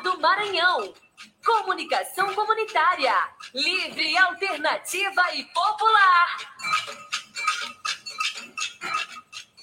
Do Maranhão. Comunicação comunitária. Livre, alternativa e popular.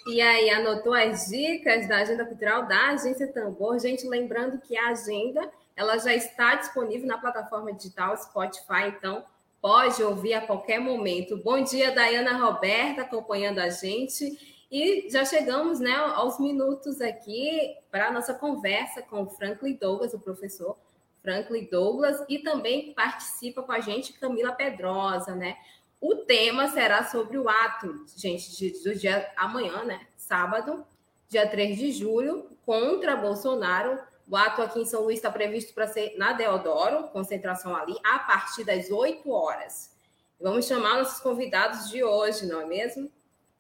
E aí, anotou as dicas da agenda cultural da Agência Tambor? Gente, lembrando que a agenda ela já está disponível na plataforma digital Spotify, então pode ouvir a qualquer momento. Bom dia, Dayana Roberta, acompanhando a gente. E já chegamos né, aos minutos aqui para a nossa conversa com o Franklin Douglas, o professor Franklin Douglas, e também participa com a gente Camila Pedrosa, né? O tema será sobre o ato, gente, de, do dia amanhã, né? Sábado, dia 3 de julho, contra Bolsonaro. O ato aqui em São Luís está previsto para ser na Deodoro, concentração ali, a partir das 8 horas. Vamos chamar nossos convidados de hoje, não é mesmo?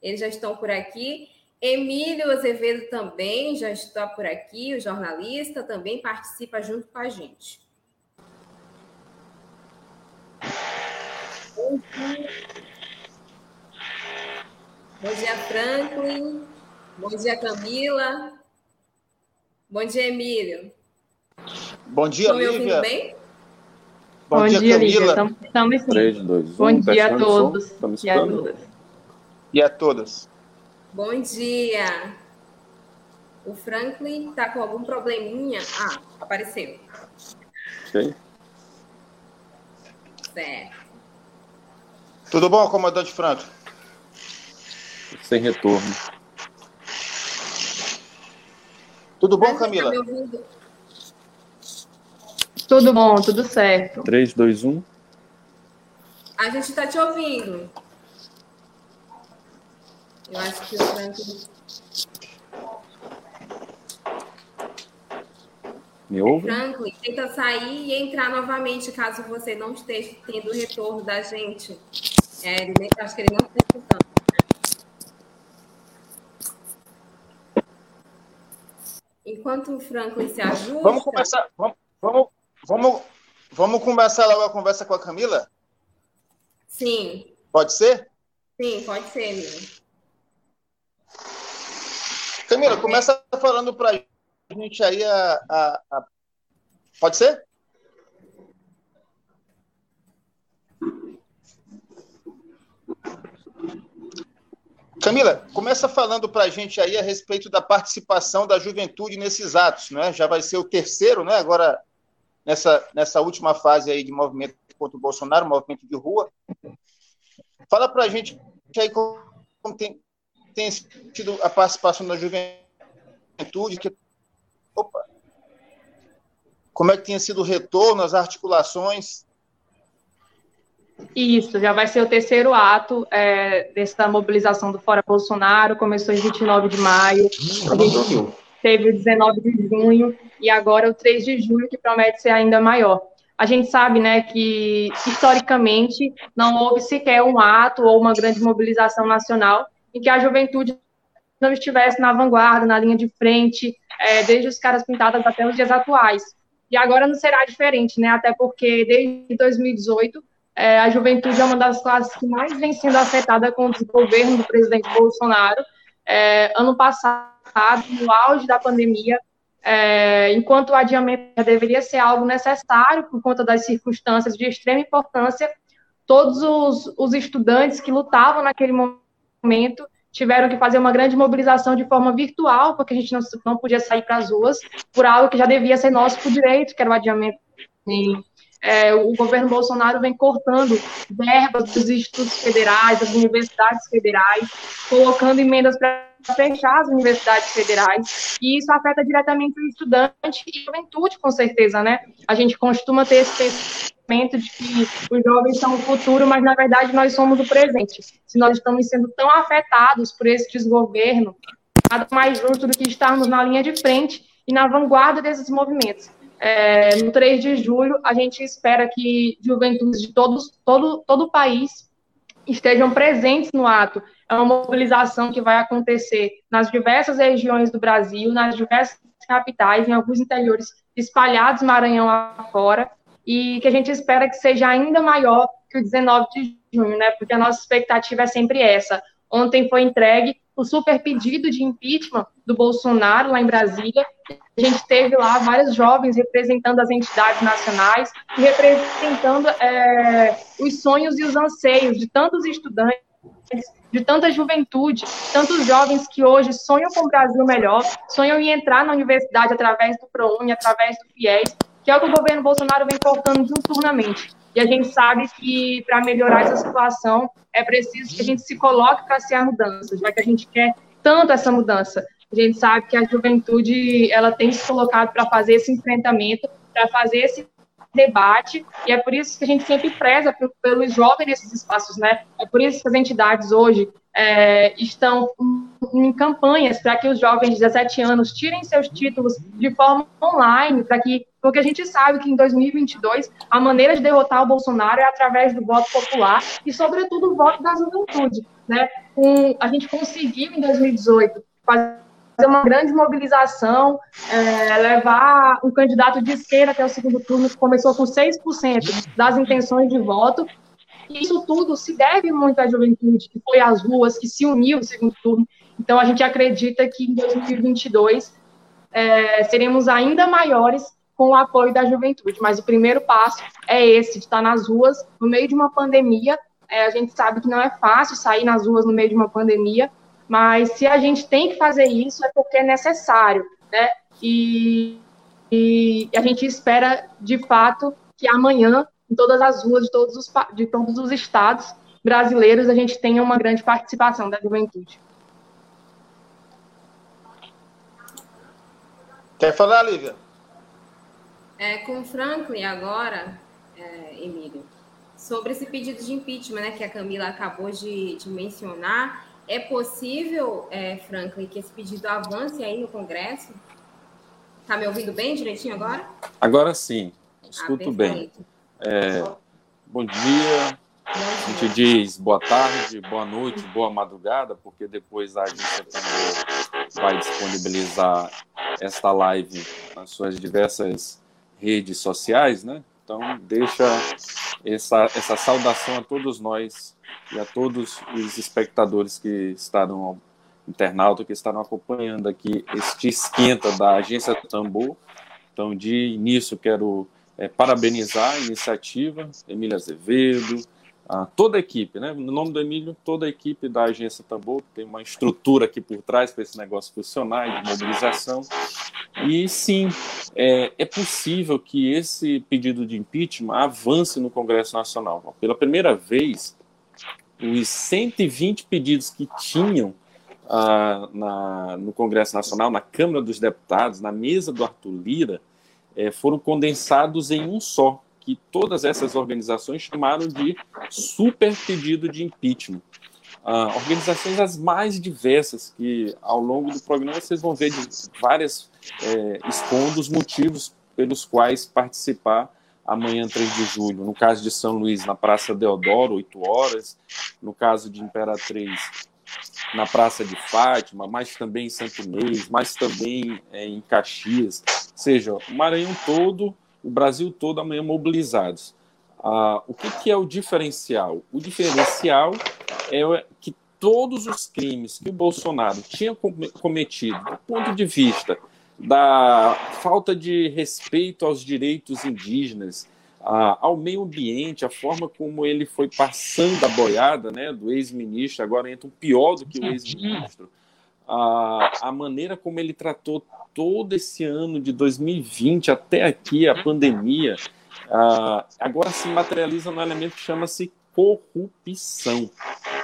Eles já estão por aqui. Emílio Azevedo também já está por aqui, o jornalista também participa junto com a gente. Bom dia, Franklin. Bom dia, Camila. Bom dia, Emílio. Bom dia, Estão me ouvindo bem? Bom, Bom dia, dia, Camila. Lívia. Estamos, estamos sim. 3, 2, 1. Bom dia a todos Estamos e a escutando? E a todas. Bom dia. O Franklin está com algum probleminha? Ah, apareceu. Ok. Certo. Tudo bom, comandante Franco? Sem retorno. Tudo bom, Franklin, Camila? Tá ouvindo? Tudo bom, tudo certo. 3, 2, 1. A gente está te ouvindo. Eu acho que o Franklin. Me ouve? Franklin, tenta sair e entrar novamente caso você não esteja tendo o retorno da gente. É, ele nem- acho que ele não está escutando. Enquanto o Franklin se ajusta. Vamos começar. Vamos, vamos, vamos, vamos começar logo a conversa com a Camila? Sim, Pode ser? sim, pode ser, Emílio. Camila, começa falando pra gente aí a. a- a- Pode ser? Camila, começa falando para a gente aí a respeito da participação da juventude nesses atos, né? Já vai ser o terceiro, né? Agora nessa nessa última fase aí de movimento contra o Bolsonaro, movimento de rua. Fala para a gente aí como tem, tem sido a participação da juventude, que opa, como é que tem sido o retorno, as articulações? Isso, já vai ser o terceiro ato é, dessa mobilização do Fora Bolsonaro. Começou em 29 de maio, a gente teve o 19 de junho e agora o 3 de julho, que promete ser ainda maior. A gente sabe, né, que historicamente não houve sequer um ato ou uma grande mobilização nacional em que a juventude não estivesse na vanguarda, na linha de frente, é, desde os caras pintadas até os dias atuais. E agora não será diferente, né? Até porque desde 2018 é, a juventude é uma das classes que mais vem sendo afetada com o desgoverno do presidente Bolsonaro. É, ano passado, no auge da pandemia, é, enquanto o adiamento já deveria ser algo necessário por conta das circunstâncias de extrema importância, todos os, os estudantes que lutavam naquele momento tiveram que fazer uma grande mobilização de forma virtual, porque a gente não, não podia sair para as ruas, por algo que já devia ser nosso por direito, que era o adiamento. E, é, o governo Bolsonaro vem cortando verbas dos institutos federais, das universidades federais, colocando emendas para fechar as universidades federais, e isso afeta diretamente o estudante e a juventude, com certeza, né? A gente costuma ter esse pensamento de que os jovens são o futuro, mas na verdade nós somos o presente. Se nós estamos sendo tão afetados por esse desgoverno, nada mais justo do que estarmos na linha de frente e na vanguarda desses movimentos. é, no 3 de julho, a gente espera que juventudes de todos, todo, todo o país estejam presentes no ato. É uma mobilização que vai acontecer nas diversas regiões do Brasil, nas diversas capitais, em alguns interiores espalhados Maranhão afora, e que a gente espera que seja ainda maior que o 19 de junho, né? Porque a nossa expectativa é sempre essa. Ontem foi entregue o super pedido de impeachment do Bolsonaro lá em Brasília. A gente teve lá vários jovens representando as entidades nacionais representando é, os sonhos e os anseios de tantos estudantes, de tanta juventude, tantos jovens que hoje sonham com o Brasil melhor, sonham em entrar na universidade através do ProUni, através do FIES, que é o que o governo Bolsonaro vem cortando diuturnamente. E a gente sabe que para melhorar essa situação é preciso que a gente se coloque para ser a mudança, já que a gente quer tanto essa mudança. A gente sabe que a juventude ela tem se colocado para fazer esse enfrentamento, para fazer esse debate, e é por isso que a gente sempre preza pelos jovens nesses espaços, né? É por isso que as entidades hoje é, estão em campanhas para que os jovens de 17 anos tirem seus títulos de forma online, para que porque a gente sabe que em 2022 a maneira de derrotar o Bolsonaro é através do voto popular e, sobretudo, o voto da juventude. Né? A gente conseguiu, em 2018, fazer uma grande mobilização, é, levar um candidato de esquerda até o segundo turno, que começou com 6% das intenções de voto. E isso tudo se deve muito à juventude, que foi às ruas, que se uniu no segundo turno. Então, a gente acredita que em 2022 é, seremos ainda maiores com o apoio da juventude. Mas o primeiro passo é esse, de estar nas ruas, no meio de uma pandemia. É, a gente sabe que não é fácil sair nas ruas no meio de uma pandemia, mas se a gente tem que fazer isso, é porque é necessário, né? E, e a gente espera, de fato, que amanhã, em todas as ruas de todos os, de todos os estados brasileiros, a gente tenha uma grande participação da juventude. Quer falar, Lívia? É, com Franklin agora, é, Emílio, sobre esse pedido de impeachment né, que a Camila acabou de, de mencionar, é possível, é, Franklin, que esse pedido avance aí no Congresso? Está me ouvindo bem direitinho agora? Agora sim, escuto ah, bem. É, bom dia, a gente diz boa tarde, boa noite, boa madrugada, porque depois a agência também vai disponibilizar esta live nas suas diversas redes sociais, né? Então, deixa essa, essa saudação a todos nós e a todos os espectadores que estavam, internauta que estavam acompanhando aqui este esquenta da Agência Tambor. Então, de início, quero é, parabenizar a iniciativa, Emília Azevedo, a toda a equipe, né? No nome do Emílio, toda a equipe da Agência Tambor, tem uma estrutura aqui por trás para esse negócio funcionar, de mobilização. E sim, é, é possível que esse pedido de impeachment avance no Congresso Nacional. Pela primeira vez, os 120 pedidos que tinham ah, na, no Congresso Nacional, na Câmara dos Deputados, na mesa do Arthur Lira, é, foram condensados em um só que todas essas organizações chamaram de super pedido de impeachment. Uh, organizações as mais diversas, que ao longo do programa vocês vão ver de várias é, expondo os motivos pelos quais participar amanhã, 3 de julho. No caso de São Luís, na Praça Deodoro, 8 horas. No caso de Imperatriz, na Praça de Fátima, mas também em Santo Inês, mas também é, em Caxias. Ou seja, o Maranhão todo o Brasil todo amanhã mobilizados. Ah, o que, que é o diferencial? O diferencial é que todos os crimes que o Bolsonaro tinha cometido, do ponto de vista da falta de respeito aos direitos indígenas, ao meio ambiente, a forma como ele foi passando a boiada né, do ex-ministro, agora entra um pior do que o ex-ministro, a, a maneira como ele tratou todo esse ano de 2020 até aqui, a pandemia, uh, agora se materializa num elemento que chama-se corrupção.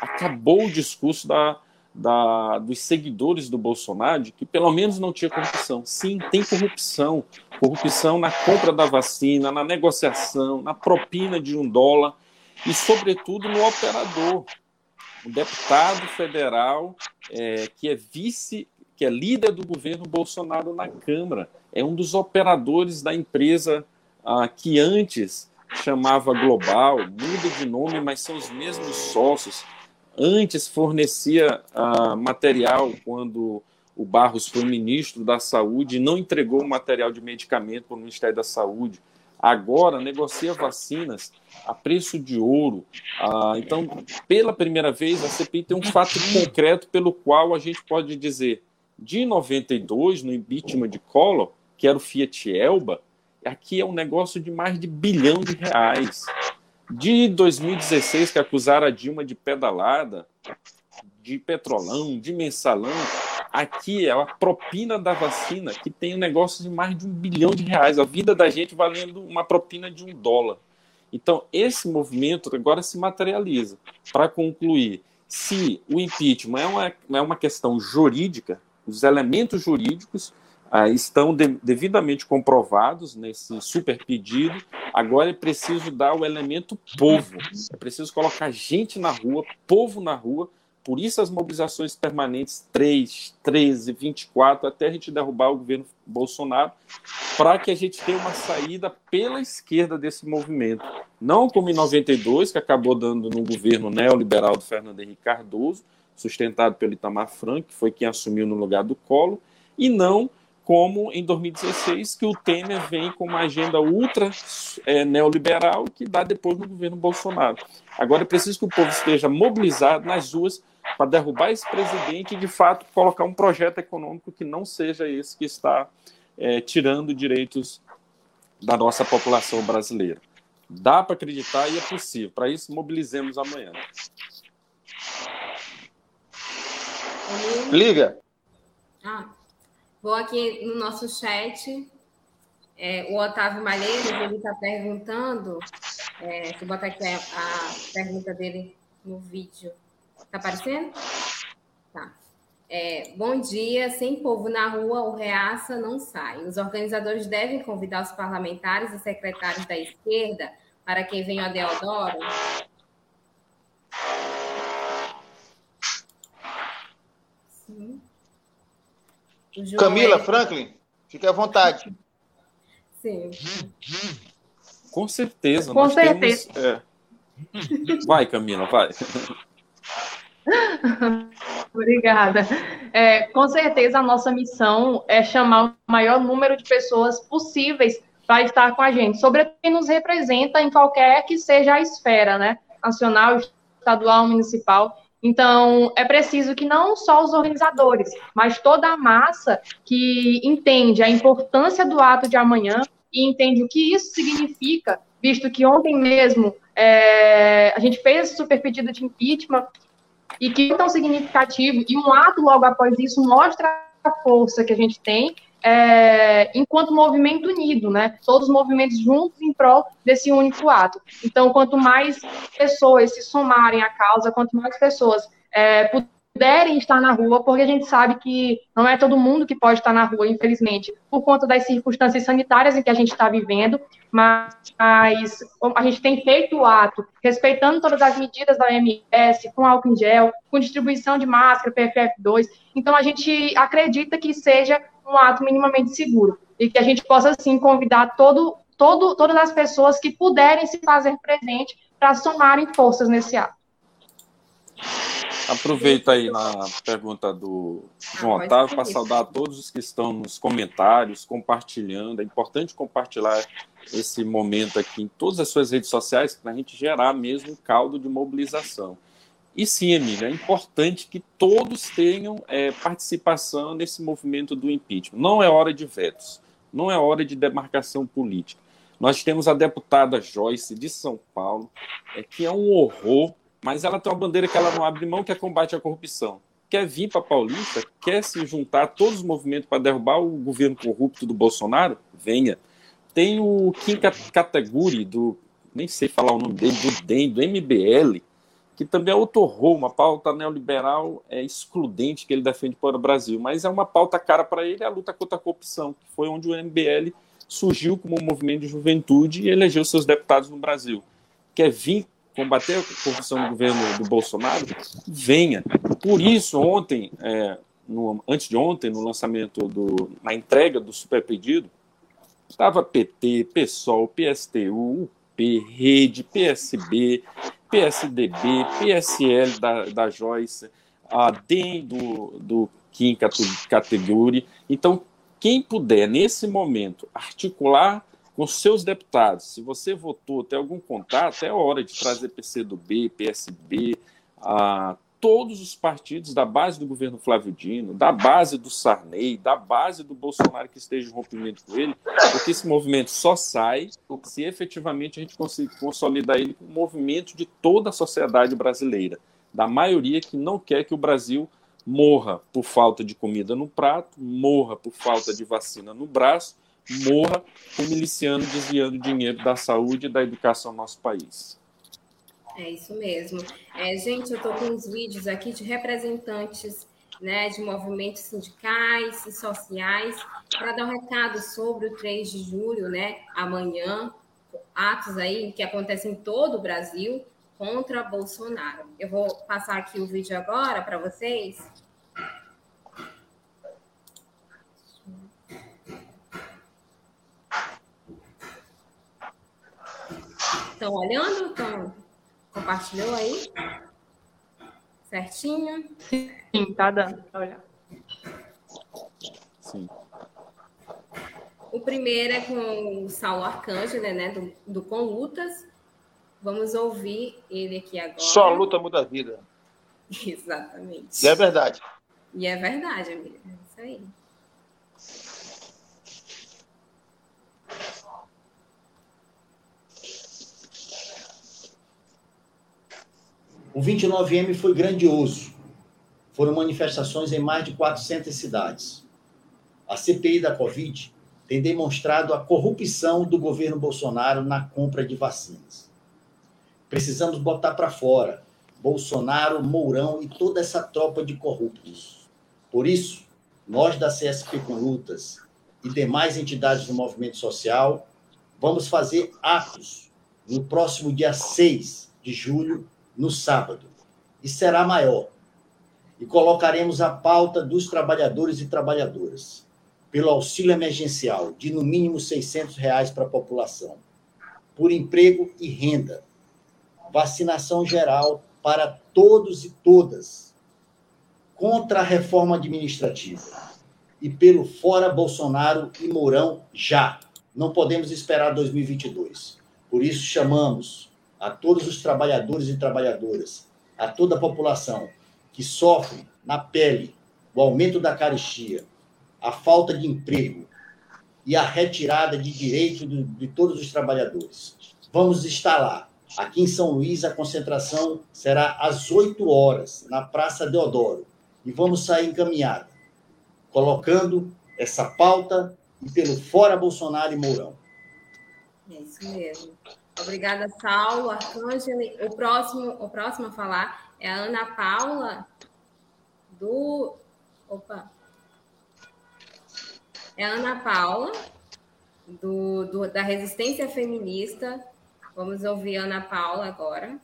Acabou o discurso da, da, dos seguidores do Bolsonaro de que pelo menos não tinha corrupção. Sim, tem corrupção. Corrupção na compra da vacina, na negociação, na propina de um dólar e, sobretudo, no operador. Um deputado federal é, que é vice que é líder do governo Bolsonaro na Câmara. É um dos operadores da empresa ah, que antes chamava Global, muda de nome, mas são os mesmos sócios. Antes fornecia ah, material quando o Barros foi ministro da Saúde e não entregou material de medicamento para o Ministério da Saúde. Agora negocia vacinas a preço de ouro. Ah, então, pela primeira vez, a CPI tem um fato concreto pelo qual a gente pode dizer de 92, no impeachment de Collor, que era o Fiat Elba, aqui é um negócio de mais de bilhão de reais. De 2016, que acusaram a Dilma de pedalada, de petrolão, de mensalão, aqui é a propina da vacina, que tem um negócio de mais de um bilhão de reais. A vida da gente valendo uma propina de um dólar. Então, esse movimento agora se materializa. Para concluir, se o impeachment é uma, é uma questão jurídica, os elementos jurídicos estão de, devidamente comprovados nesse super pedido. Agora é preciso dar o elemento povo. É preciso colocar gente na rua, povo na rua. Por isso as mobilizações permanentes 3, 13, 24, até a gente derrubar o governo Bolsonaro, para que a gente tenha uma saída pela esquerda desse movimento. Não como em 92, que acabou dando no governo neoliberal do Fernando Henrique Cardoso, sustentado pelo Itamar Franco, que foi quem assumiu no lugar do Colo, e não como em 2016, que o Temer vem com uma agenda ultra é, neoliberal que dá depois no governo Bolsonaro. Agora é preciso que o povo esteja mobilizado nas ruas para derrubar esse presidente e, de fato, colocar um projeto econômico que não seja esse que está é, tirando direitos da nossa população brasileira. Dá para acreditar e é possível. Para isso, mobilizemos amanhã. Liga. Ah, vou aqui no nosso chat. É, o Otávio Malheiros, ele está perguntando. É, deixa eu botar aqui a, a pergunta dele no vídeo. Está aparecendo? Tá. É, bom dia. Sem povo na rua, o reaça não sai. Os organizadores devem convidar os parlamentares e secretários da esquerda para que venham a Deodoro? Camila Franklin, fique à vontade. Sim. Com certeza. Com certeza. Temos, é... Vai, Camila, vai. Obrigada. É, com certeza, a nossa missão é chamar o maior número de pessoas possíveis para estar com a gente, sobretudo quem nos representa em qualquer que seja a esfera, né? Nacional, estadual, municipal. Então, é preciso que não só os organizadores, mas toda a massa que entende a importância do ato de amanhã e entende o que isso significa, visto que ontem mesmo é, a gente fez esse super pedido de impeachment e que é tão significativo, e um ato logo após isso mostra a força que a gente tem é, enquanto movimento unido, né? Todos os movimentos juntos em prol desse único ato. Então, quanto mais pessoas se somarem à causa, quanto mais pessoas é, puderem estar na rua, porque a gente sabe que não é todo mundo que pode estar na rua, infelizmente, por conta das circunstâncias sanitárias em que a gente está vivendo, mas a gente tem feito o ato respeitando todas as medidas da OMS, com álcool em gel, com distribuição de máscara, PFF2. Então, a gente acredita que seja um ato minimamente seguro e que a gente possa, sim, convidar todo, todo, todas as pessoas que puderem se fazer presente para somarem forças nesse ato. Aproveita aí na pergunta do João ah, Otávio para saudar todos os que estão nos comentários, compartilhando. É importante compartilhar esse momento aqui em todas as suas redes sociais para a gente gerar mesmo um caldo de mobilização. E sim, Emília, é importante que todos tenham é, participação nesse movimento do impeachment. Não é hora de vetos, não é hora de demarcação política. Nós temos a deputada Joyce de São Paulo, é, que é um horror, mas ela tem uma bandeira que ela não abre mão, que é combate à corrupção. Quer vir para Paulista, quer se juntar a todos os movimentos para derrubar o governo corrupto do Bolsonaro? Venha. Tem o Kim Kataguri, do. nem sei falar o nome dele, do DEM, do MBL, que também é outro horror, uma pauta neoliberal é, excludente que ele defende para o Brasil, mas é uma pauta cara para ele, é a luta contra a corrupção, que foi onde o MBL surgiu como um movimento de juventude e elegeu seus deputados no Brasil. Quer vir combater a corrupção do governo do Bolsonaro? Venha. Por isso, ontem, é, no, antes de ontem, no lançamento do, na entrega do super pedido, estava PT, PSOL, PSTU, UP, Rede, PSB, PSDB, PSL da, da Joyce, a DEM do, do Kim Category. Então, quem puder, nesse momento, articular com seus deputados, se você votou, tem algum contato, é hora de trazer PCdoB, PSB, a todos os partidos da base do governo Flávio Dino, da base do Sarney, da base do Bolsonaro que esteja em rompimento com ele, porque esse movimento só sai se efetivamente a gente conseguir consolidar ele com o movimento de toda a sociedade brasileira, da maioria que não quer que o Brasil morra por falta de comida no prato, morra por falta de vacina no braço, morra com miliciano desviando dinheiro da saúde e da educação no nosso país. É isso mesmo. É, gente, eu estou com uns vídeos aqui de representantes né, de movimentos sindicais e sociais para dar um recado sobre o 3 de julho, né, amanhã, atos aí que acontecem em todo o Brasil contra Bolsonaro. Eu vou passar aqui o vídeo agora para vocês. Estão olhando? Estão Compartilhou aí? Certinho? Sim, tá dando olhar. Sim. O primeiro é com o Saulo Arcângelo, né, do, do Com Lutas. Vamos ouvir ele aqui agora. Só a luta muda a vida. Exatamente. E é verdade. E é verdade, amiga. É isso aí. O 29M foi grandioso. Foram manifestações em mais de 400 cidades. A CPI da Covid tem demonstrado a corrupção do governo Bolsonaro na compra de vacinas. Precisamos botar para fora Bolsonaro, Mourão e toda essa tropa de corruptos. Por isso, nós da CSP com Lutas e demais entidades do movimento social vamos fazer atos no próximo dia 6 de julho no sábado, e será maior. E colocaremos a pauta dos trabalhadores e trabalhadoras, pelo auxílio emergencial de no mínimo 600 reais para a população, por emprego e renda, vacinação geral para todos e todas, contra a reforma administrativa e pelo fora Bolsonaro e Mourão já. Não podemos esperar 2022. Por isso chamamos a todos os trabalhadores e trabalhadoras, a toda a população que sofre na pele o aumento da carestia, a falta de emprego e a retirada de direitos de, de todos os trabalhadores. Vamos estar lá. Aqui em São Luís, a concentração será às 8 horas, na Praça Deodoro. E vamos sair encaminhada, colocando essa pauta e pelo fora Bolsonaro e Mourão. É isso mesmo. Obrigada, Saulo, Arcângelo. O próximo, o próximo a falar é a Ana Paula, do. Opa! É a Ana Paula, do, do, da Resistência Feminista. Vamos ouvir a Ana Paula agora.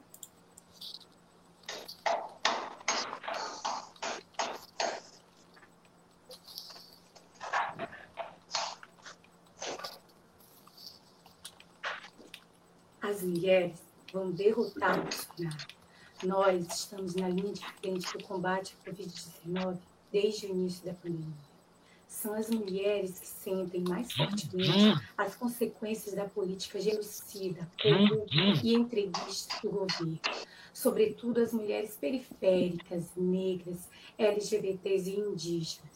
As mulheres vão derrotar o Bolsonaro. Nós estamos na linha de frente do combate à Covid-19 desde o início da pandemia. São as mulheres que sentem mais fortemente as consequências da política genocida, corrupta e entreguista do governo. Sobretudo as mulheres periféricas, negras, LGBTs e indígenas.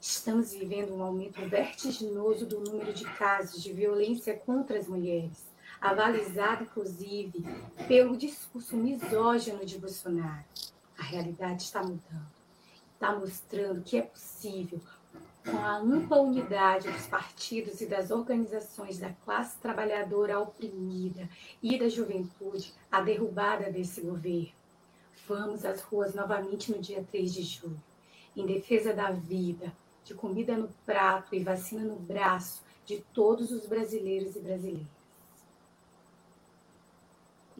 Estamos vivendo um aumento vertiginoso do número de casos de violência contra as mulheres avalizado, inclusive, pelo discurso misógino de Bolsonaro. A realidade está mudando. Está mostrando que é possível, com a ampla unidade dos partidos e das organizações da classe trabalhadora oprimida e da juventude, a derrubada desse governo. Vamos às ruas novamente no dia 3 de julho, em defesa da vida, de comida no prato e vacina no braço de todos os brasileiros e brasileiras.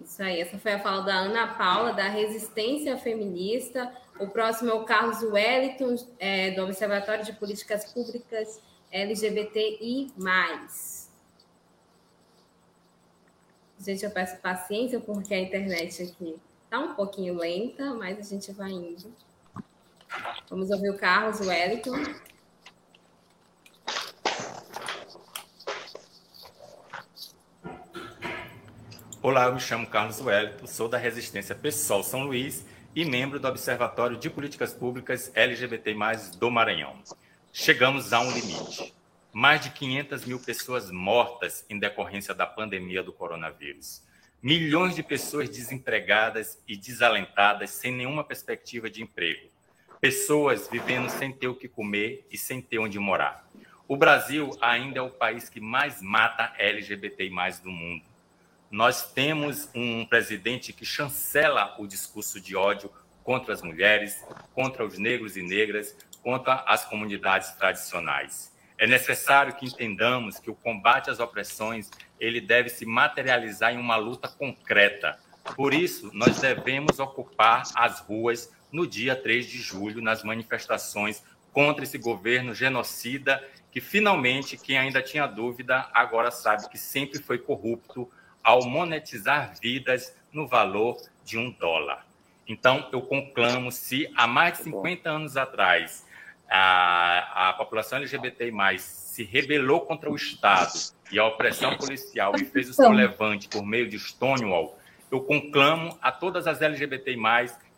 Isso aí, essa foi a fala da Ana Paula, da Resistência Feminista. O próximo é o Carlos Wellington, é, do Observatório de Políticas Públicas LGBTI. Gente, eu peço paciência porque a internet aqui está um pouquinho lenta, mas a gente vai indo. Vamos ouvir o Carlos Wellington. Olá, eu me chamo Carlos Wellington, sou da Resistência Pessoal São Luís e membro do Observatório de Políticas Públicas LGBT+, do Maranhão. Chegamos a um limite. Mais de 500 mil pessoas mortas em decorrência da pandemia do coronavírus. Milhões de pessoas desempregadas e desalentadas sem nenhuma perspectiva de emprego. Pessoas vivendo sem ter o que comer e sem ter onde morar. O Brasil ainda é o país que mais mata LGBT+ do mundo nós temos um presidente que chancela o discurso de ódio contra as mulheres, contra os negros e negras, contra as comunidades tradicionais. É necessário que entendamos que o combate às opressões ele deve se materializar em uma luta concreta. Por isso, nós devemos ocupar as ruas no dia 3 de julho, nas manifestações contra esse governo genocida, que finalmente, quem ainda tinha dúvida, agora sabe que sempre foi corrupto, ao monetizar vidas no valor de um dólar. Então, eu conclamo se há mais de 50 anos atrás a, a população LGBT se rebelou contra o Estado e a opressão policial e fez o seu levante por meio de Stonewall, eu conclamo a todas as LGBT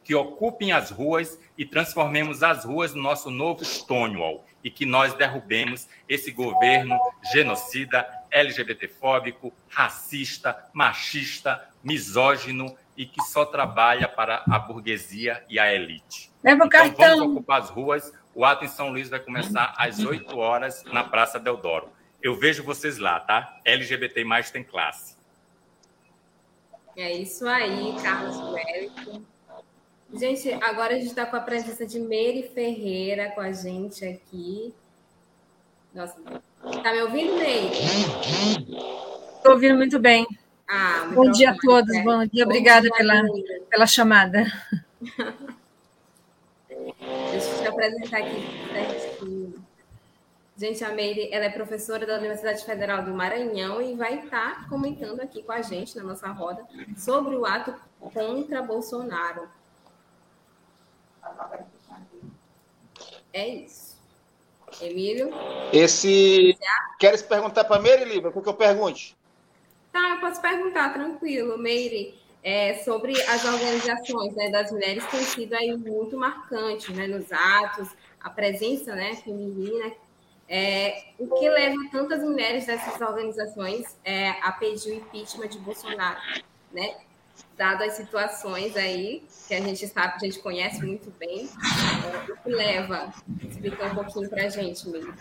que ocupem as ruas e transformemos as ruas no nosso novo Stonewall e que nós derrubemos esse governo genocida, LGBTfóbico, racista, machista, misógino e que só trabalha para a burguesia e a elite. Leva então, cartão. vamos ocupar as ruas. O ato em São Luís vai começar às 8 horas na Praça Deodoro. Eu vejo vocês lá, tá? LGBT mais tem classe. É isso aí, Carlos Wellington. Gente, agora a gente está com a presença de Meire Ferreira com a gente aqui. Nossa, tá me ouvindo, Meire? Estou ouvindo muito bem. Ah, bom dia a todos, né? bom dia, obrigada dia, pela, pela chamada. Deixa eu te apresentar aqui Gente, a Meire, ela é professora da Universidade Federal do Maranhão e vai estar comentando aqui com a gente na nossa roda sobre o ato contra Bolsonaro. É isso. Emílio? Esse. Queres perguntar para a Meire, Lívia? O que eu pergunte? Tá, eu posso perguntar, tranquilo, Meire. É, sobre as organizações né, das mulheres tem sido aí muito marcante né, nos atos, a presença né, feminina. É, o que leva tantas mulheres dessas organizações é, a pedir o impeachment de Bolsonaro? Né? Dado as situações aí, que a gente sabe, a gente conhece muito bem, é, o que leva? Explica um pouquinho para a gente, mesmo.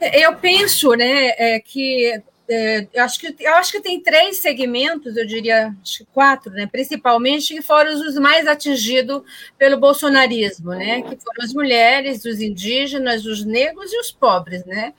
Eu penso né, é, que é, eu, acho que eu acho que tem três segmentos, eu diria quatro, né, principalmente, que foram os mais atingidos pelo bolsonarismo, né, que foram as mulheres, os indígenas, os negros e os pobres. Né?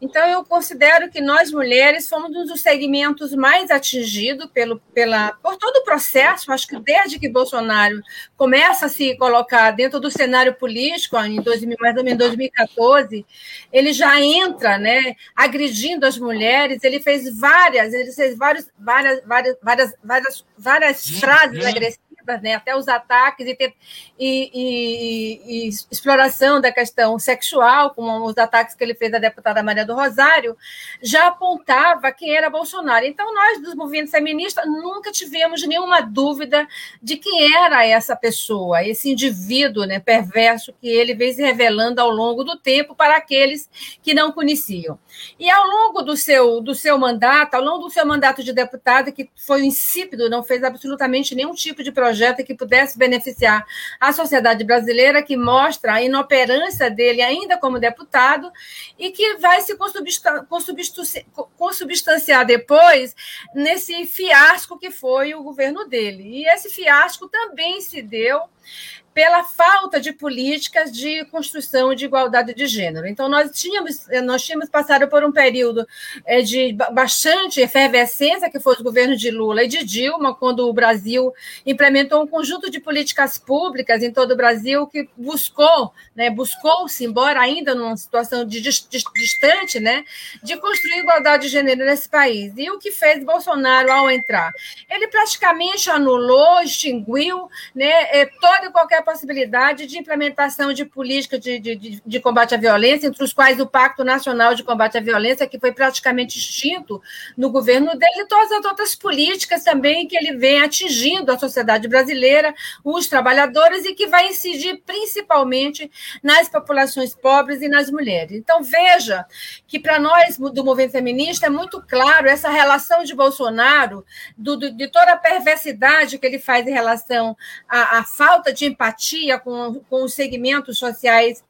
Então, eu considero que nós, mulheres, somos um dos segmentos mais atingidos pelo, pela, por todo o processo. Acho que desde que Bolsonaro começa a se colocar dentro do cenário político, em 2000, mais ou menos 2014, ele já entra né, agredindo as mulheres. Ele fez várias, ele fez várias, várias, várias, várias, várias, várias frases agressivas né? até os ataques e, ter, e, e, e, exploração da questão sexual, como os ataques que ele fez à deputada Maria do Rosário, já apontava quem era Bolsonaro. Então, nós, dos movimentos feministas, nunca tivemos nenhuma dúvida de quem era essa pessoa, esse indivíduo né, perverso que ele veio se revelando ao longo do tempo para aqueles que não conheciam. E ao longo do seu, do seu mandato, ao longo do seu mandato de deputada, que foi insípido, não fez absolutamente nenhum tipo de projeto projeto que pudesse beneficiar a sociedade brasileira, que mostra a inoperância dele ainda como deputado e que vai se consubstanciar depois nesse fiasco que foi o governo dele. E esse fiasco também se deu pela falta de políticas de construção de igualdade de gênero. Então, nós tínhamos, nós tínhamos passado por um período é, de bastante efervescência, que foi os governos de Lula e de Dilma, quando o Brasil implementou um conjunto de políticas públicas em todo o Brasil que buscou, né, buscou-se, embora ainda numa situação de, distante, né, de construir igualdade de gênero nesse país. E o que fez Bolsonaro ao entrar? Ele praticamente anulou, extinguiu né, é, toda e qualquer possibilidade de implementação de políticas de, de, de combate à violência, entre os quais o Pacto Nacional de Combate à Violência, que foi praticamente extinto no governo dele, e todas as outras políticas também que ele vem atingindo a sociedade brasileira, os trabalhadores, e que vai incidir principalmente nas populações pobres e nas mulheres. Então, veja que para nós do movimento feminista é muito claro essa relação de Bolsonaro, do, do, de toda a perversidade que ele faz em relação à, à falta de empatia com, com os segmentos sociais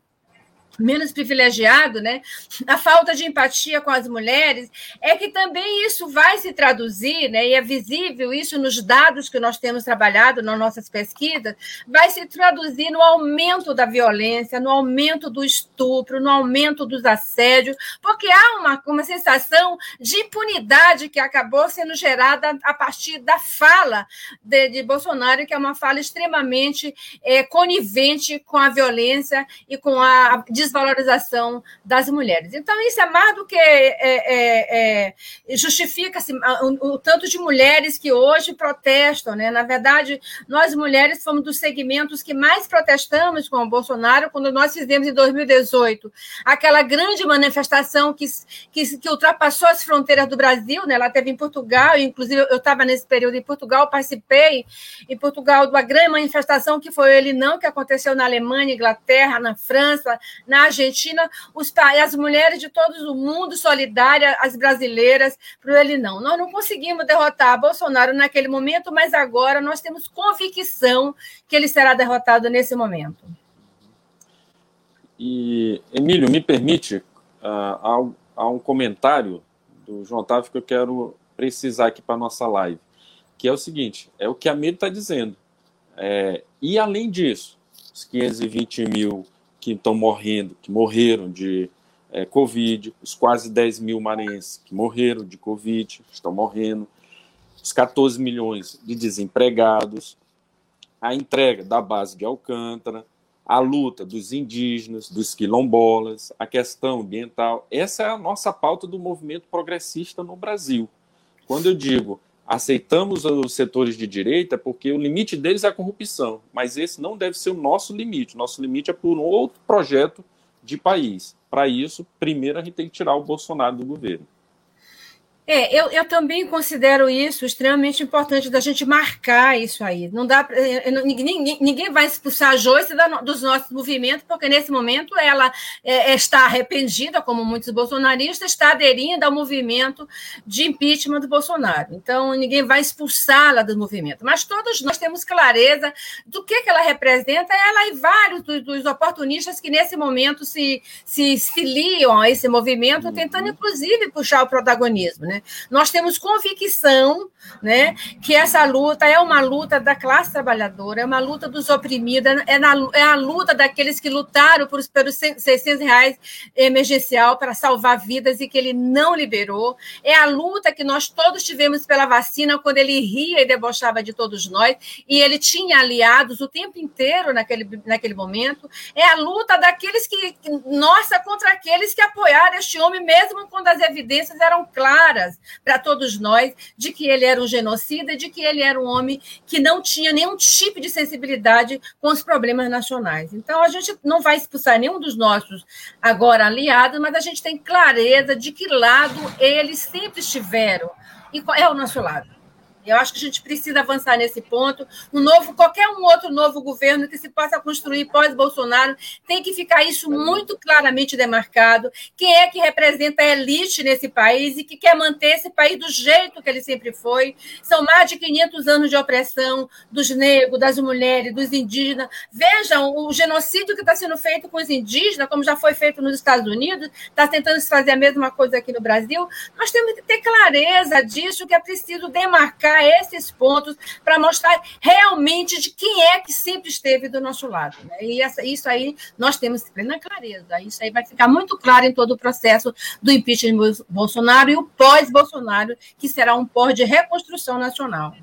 menos privilegiado, né? A falta de empatia com as mulheres, é que também isso vai se traduzir, né? E é visível isso nos dados que nós temos trabalhado nas nossas pesquisas, vai se traduzir no aumento da violência, no aumento do estupro, no aumento dos assédios, porque há uma, uma sensação de impunidade que acabou sendo gerada a partir da fala de, de Bolsonaro, que é uma fala extremamente é, conivente com a violência e com a desvalorização das mulheres. Então, isso é mais do que é, é, é, justifica-se o, o, tanto de mulheres que hoje protestam. Né? Na verdade, nós mulheres fomos dos segmentos que mais protestamos com o Bolsonaro quando nós fizemos em 2018 aquela grande manifestação que, que, que ultrapassou as fronteiras do Brasil. Né? Ela teve em Portugal, inclusive eu estava nesse período em Portugal, participei em Portugal de uma grande manifestação que foi ele não, que aconteceu na Alemanha, Inglaterra, na França, na Argentina, os, as mulheres de todo o mundo solidárias, as brasileiras, para ele não. Nós não conseguimos derrotar Bolsonaro naquele momento, mas agora nós temos convicção que ele será derrotado nesse momento. E, Emílio, me permite, uh, há, um comentário do João Otávio que eu quero precisar aqui para a nossa live, que é o seguinte, é o que a Miri está dizendo. É, e além disso, os 520 mil que estão morrendo, que morreram de é, Covid, os quase 10 mil maranhenses que morreram de Covid, estão morrendo, os 14 milhões de desempregados, a entrega da base de Alcântara, a luta dos indígenas, dos quilombolas, a questão ambiental. Essa é a nossa pauta do movimento progressista no Brasil. Quando eu digo aceitamos os setores de direita porque o limite deles é a corrupção, mas esse não deve ser o nosso limite. Nosso limite é por um outro projeto de país. Para isso, primeiro a gente tem que tirar o Bolsonaro do governo. É, eu, eu também considero isso extremamente importante da gente marcar isso aí. Não dá é, é, ninguém, ninguém vai expulsar a Joyce da, dos nossos movimentos, porque nesse momento ela é, está arrependida, como muitos bolsonaristas, está aderindo ao movimento de impeachment do Bolsonaro. Então, ninguém vai expulsá-la do movimento. Mas todos nós temos clareza do que, que ela representa, ela e vários dos, dos oportunistas que nesse momento se, se filiam a esse movimento, uhum. tentando, inclusive, puxar o protagonismo. Né? Nós temos convicção né, que essa luta é uma luta da classe trabalhadora, é uma luta dos oprimidos, é, na, é a luta daqueles que lutaram por, pelos 600 reais emergencial para salvar vidas e que ele não liberou, é a luta que nós todos tivemos pela vacina quando ele ria e debochava de todos nós e ele tinha aliados o tempo inteiro naquele, naquele momento, é a luta daqueles que, nossa, contra aqueles que apoiaram este homem mesmo quando as evidências eram claras para todos nós de que ele era um genocida, de que ele era um homem que não tinha nenhum tipo de sensibilidade com os problemas nacionais. Então, a gente não vai expulsar nenhum dos nossos agora aliados, mas a gente tem clareza de que lado eles sempre estiveram e qual é o nosso lado. Eu acho que a gente precisa avançar nesse ponto. Um novo, qualquer um outro novo governo que se possa construir pós-Bolsonaro tem que ficar isso muito claramente demarcado. Quem é que representa a elite nesse país e que quer manter esse país do jeito que ele sempre foi? São mais de 500 anos de opressão dos negros, das mulheres, dos indígenas. Vejam o genocídio que está sendo feito com os indígenas, como já foi feito nos Estados Unidos, está tentando se fazer a mesma coisa aqui no Brasil. Nós temos que ter clareza disso, que é preciso demarcar esses pontos para mostrar realmente de quem é que sempre esteve do nosso lado. Né? E essa, isso aí nós temos plena clareza. Isso aí vai ficar muito claro em todo o processo do impeachment de Bolsonaro e o pós-Bolsonaro, que será um pós de reconstrução nacional.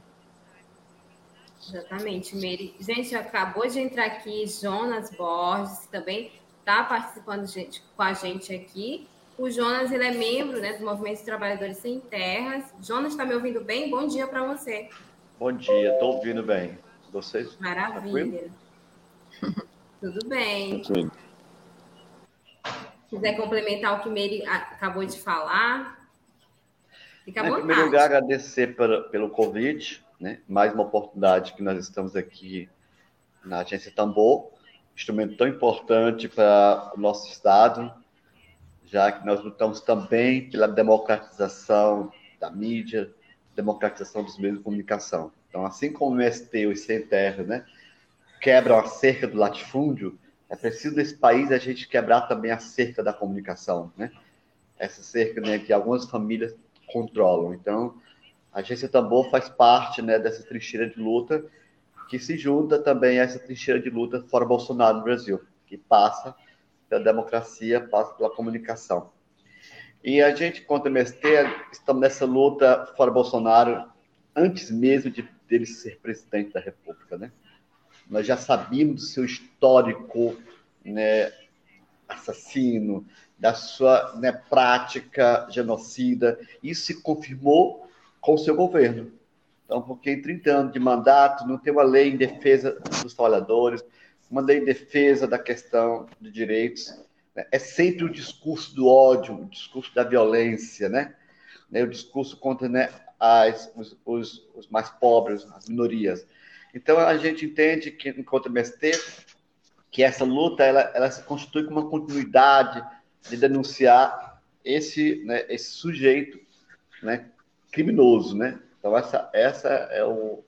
Exatamente, Meire. Gente, acabou de entrar aqui Jonas Borges, também está participando gente, com a gente aqui. O Jonas ele é membro né, do Movimento de Trabalhadores Sem Terras. Jonas, está me ouvindo bem? Bom dia para você. Bom dia, estou ouvindo bem. Vocês? Maravilha. Tudo bem. Tudo. Quiser complementar o que Meire acabou de falar, fica à vontade. Em primeiro lugar, agradecer pelo, pelo convite, né? mais uma oportunidade que nós estamos aqui na Agência Tambor, instrumento tão importante para o nosso Estado, já que nós lutamos também pela democratização da mídia, democratização dos meios de comunicação. Então, assim como o MST e o Sem Terra né, quebram a cerca do latifúndio, é preciso nesse país a gente quebrar também a cerca da comunicação, né? Essa cerca né, que algumas famílias controlam. Então, a Agência Tambor faz parte né, dessa trincheira de luta que se junta também a essa trincheira de luta fora Bolsonaro no Brasil, que passa pela democracia, passa pela comunicação. E a gente, contra o MST, estamos nessa luta fora Bolsonaro antes mesmo de dele ser presidente da República, né? Nós já sabíamos do seu histórico né, assassino, da sua né, prática genocida. Isso se confirmou com o seu governo. Então, porque em 30 anos de mandato não tem uma lei em defesa dos trabalhadores, uma lei em defesa da questão de direitos. Né? É sempre o discurso do ódio, o discurso da violência, né? né? O discurso contra né, as, os, os, os mais pobres, as minorias. Então, a gente entende que, enquanto MST, que essa luta ela, ela se constitui como uma continuidade de denunciar esse, né, esse sujeito né, criminoso, né? Então, essa, essa é o,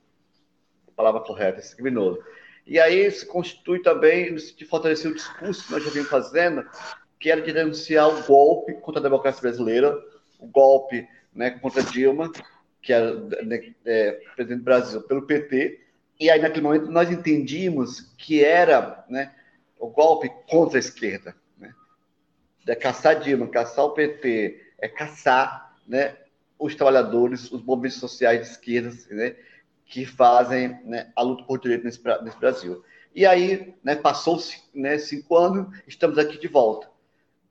a palavra correta, esse criminoso. E aí se constitui também de fortalecer o discurso que nós já vimos fazendo, que era de denunciar o golpe contra a democracia brasileira, o golpe né, contra Dilma, que era né, é, presidente do Brasil, pelo PT. E aí, naquele momento, nós entendíamos que era né, o golpe contra a esquerda. Né? É caçar Dilma, caçar o PT, é caçar né, os trabalhadores, os movimentos sociais de esquerda, né, que fazem né, a luta por direito nesse, nesse Brasil. E aí, né, passou né, cinco anos, estamos aqui de volta,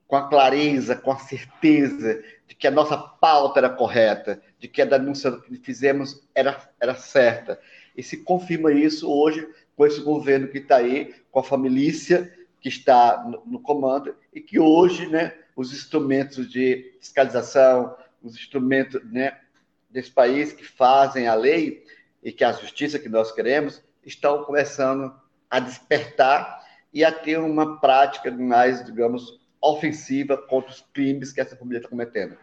com a clareza, com a certeza de que a nossa pauta era correta, de que a denúncia que fizemos era, era certa. E se confirma isso hoje com esse governo que está aí, com a família que está no, no comando, e que hoje né, os instrumentos de fiscalização, os instrumentos né, desse país que fazem a lei e que a justiça que nós queremos estão começando a despertar e a ter uma prática mais, digamos, ofensiva contra os crimes que essa família está cometendo.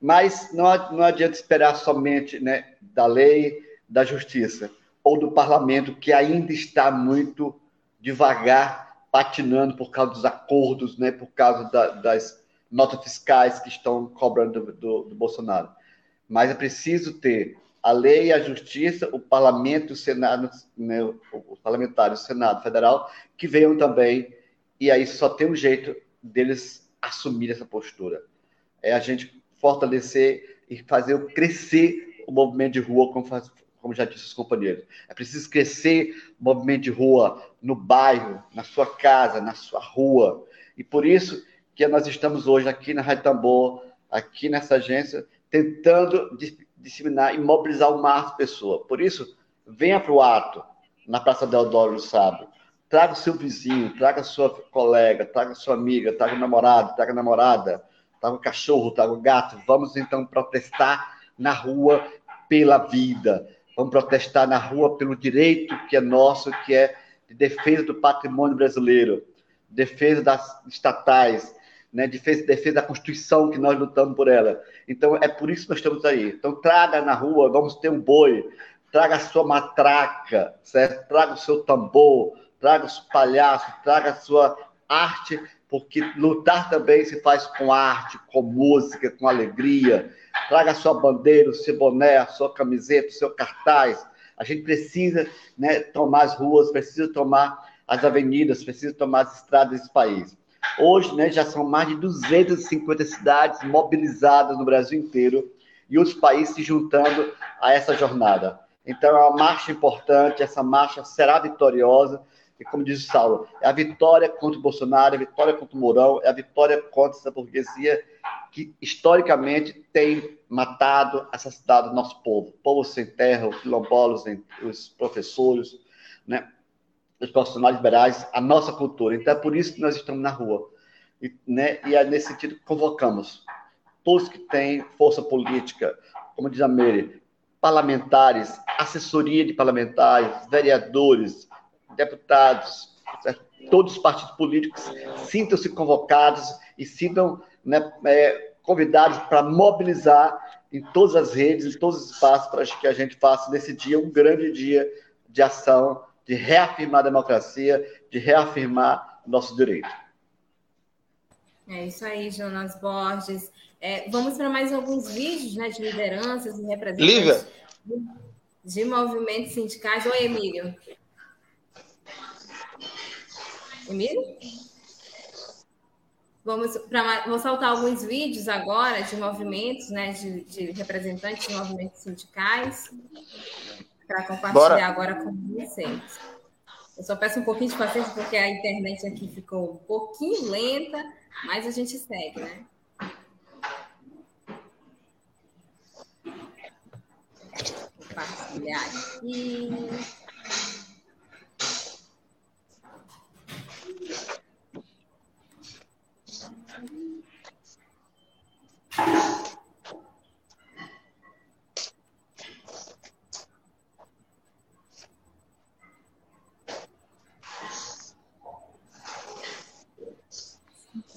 Mas não, não adianta esperar somente né, da lei, da justiça ou do parlamento, que ainda está muito devagar, patinando por causa dos acordos, né, por causa da, das notas fiscais que estão cobrando do, do, do, Bolsonaro. Mas é preciso ter a lei, a justiça, o parlamento, o Senado, né, os parlamentares, o Senado Federal, que venham também, e aí só tem um jeito deles assumir essa postura. É a gente fortalecer e fazer crescer o movimento de rua, como, faz, como já disse os companheiros. É preciso crescer o movimento de rua no bairro, na sua casa, na sua rua. E por isso que nós estamos hoje aqui na Rádio Tambor, aqui nessa agência, tentando disseminar e mobilizar o máximo de pessoas. Por isso, venha para o ato, na Praça Deodoro no sábado. Traga o seu vizinho, traga a sua colega, traga a sua amiga, traga o namorado, traga a namorada, traga o cachorro, traga o gato. Vamos então protestar na rua pela vida. Vamos protestar na rua pelo direito que é nosso, que é de defesa do patrimônio brasileiro, defesa das estatais, né, defesa, defesa da Constituição que nós lutamos por ela. Então, é por isso que nós estamos aí. Então, traga na rua, vamos ter um boi, traga a sua matraca, certo? traga o seu tambor, traga o seu palhaço, traga a sua arte, porque lutar também se faz com arte, com música, com alegria, traga a sua bandeira, o seu boné, a sua camiseta, o seu cartaz. A gente precisa né, tomar as ruas, precisa tomar as avenidas, precisa tomar as estradas desse país. Hoje, né, já são mais de 250 cidades mobilizadas no Brasil inteiro e outros países se juntando a essa jornada. Então, é uma marcha importante, essa marcha será vitoriosa, e como diz o Saulo, é a vitória contra o Bolsonaro, é a vitória contra o Mourão, é a vitória contra essa burguesia que, historicamente, tem matado, assassinado o nosso povo. Povo sem terra, os quilombolas, os professores, né? Os profissionais liberais, a nossa cultura. Então, é por isso que nós estamos na rua. E, né? e é nesse sentido que convocamos todos que têm força política, como diz a Meire, parlamentares, assessoria de parlamentares, vereadores, deputados, certo? todos os partidos políticos sintam-se convocados e sintam né, é, convidados para mobilizar em todas as redes, em todos os espaços, para que a gente faça nesse dia um grande dia de ação, de reafirmar a democracia, de reafirmar nosso direito. É isso aí, Jonas Borges. É, vamos para mais alguns vídeos né, de lideranças e representantes Lívia. de movimentos sindicais. Oi, Emílio. Emílio? Vamos, pra, vou soltar alguns vídeos agora de movimentos, né, de, de representantes de movimentos sindicais, para compartilhar Bora. agora com vocês. Eu só peço um pouquinho de paciência, porque a internet aqui ficou um pouquinho lenta, mas a gente segue, né? Compartilhar aqui.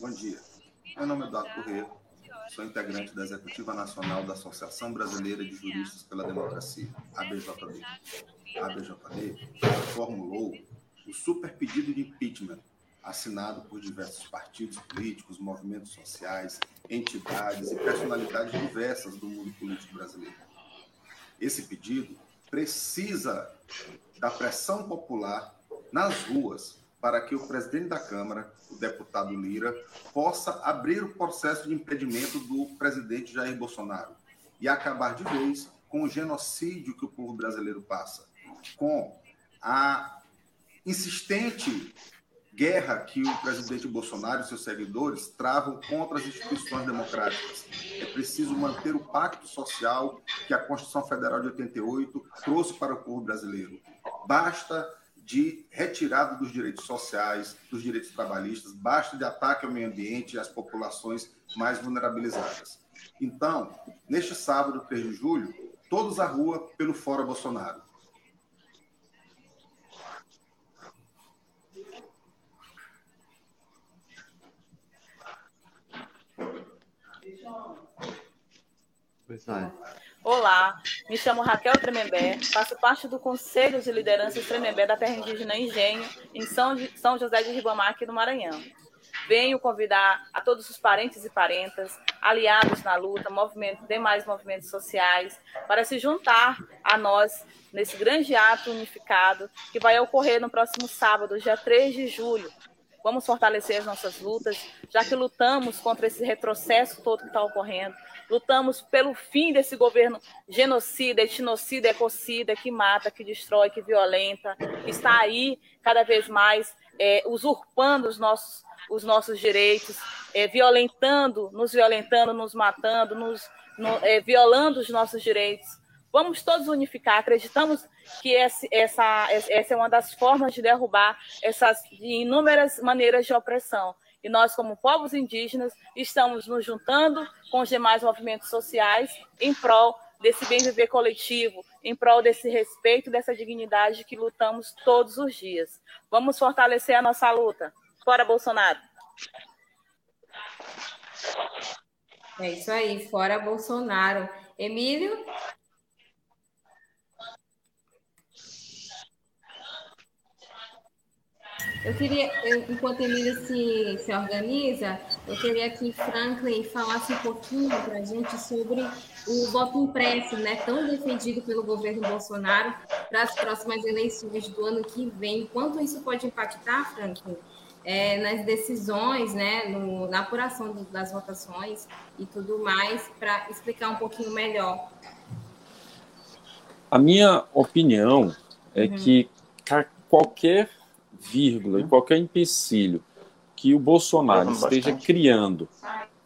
Bom dia. Meu nome é Eduardo Corrêa, sou integrante da Executiva Nacional da Associação Brasileira de Juristas pela Democracia, ABJD. A ABJD formulou o super pedido de impeachment assinado por diversos partidos políticos, movimentos sociais, entidades e personalidades diversas do mundo político brasileiro. Esse pedido precisa da pressão popular nas ruas para que o presidente da Câmara, o deputado Lira, possa abrir o processo de impedimento do presidente Jair Bolsonaro e acabar de vez com o genocídio que o povo brasileiro passa, com a insistente guerra que o presidente Bolsonaro e seus seguidores travam contra as instituições democráticas. É preciso manter o pacto social que a Constituição Federal de 88 trouxe para o povo brasileiro. Basta de retirada dos direitos sociais, dos direitos trabalhistas, basta de ataque ao meio ambiente e às populações mais vulnerabilizadas. Então, neste sábado, 3 de julho, todos à rua pelo Fora Bolsonaro. Olá, me chamo Raquel Tremembé, faço parte do Conselho de Lideranças Tremembé da Terra Indígena Engenho, em São, São José de Ribamar, aqui no Maranhão. Venho convidar a todos os parentes e parentas, aliados na luta, movimento, demais movimentos sociais, para se juntar a nós nesse grande ato unificado que vai ocorrer no próximo sábado, dia 3 de julho, Vamos fortalecer as nossas lutas, já que lutamos contra esse retrocesso todo que está ocorrendo. Lutamos pelo fim desse governo genocida, etnocida, ecocida, que mata, que destrói, que violenta, que está aí cada vez mais é, usurpando os nossos, os nossos direitos, é, violentando, nos violentando, nos matando, nos, no, é, violando os nossos direitos. Vamos todos unificar. Acreditamos que esse, essa, essa é uma das formas de derrubar essas inúmeras maneiras de opressão. E nós, como povos indígenas, estamos nos juntando com os demais movimentos sociais em prol desse bem viver coletivo, em prol desse respeito, dessa dignidade que lutamos todos os dias. Vamos fortalecer a nossa luta. Fora Bolsonaro! É isso aí, fora Bolsonaro. Emílio? Eu queria, eu, enquanto a Emília se, se organiza, eu queria que Franklin falasse um pouquinho para a gente sobre o voto impresso, né, tão defendido pelo governo Bolsonaro para as próximas eleições do ano que vem. Quanto isso pode impactar, Franklin, é, nas decisões, né, no, na apuração das votações e tudo mais, para explicar um pouquinho melhor. A minha opinião é uhum. que qualquer vírgula e qualquer empecilho que o Bolsonaro esteja bastante. criando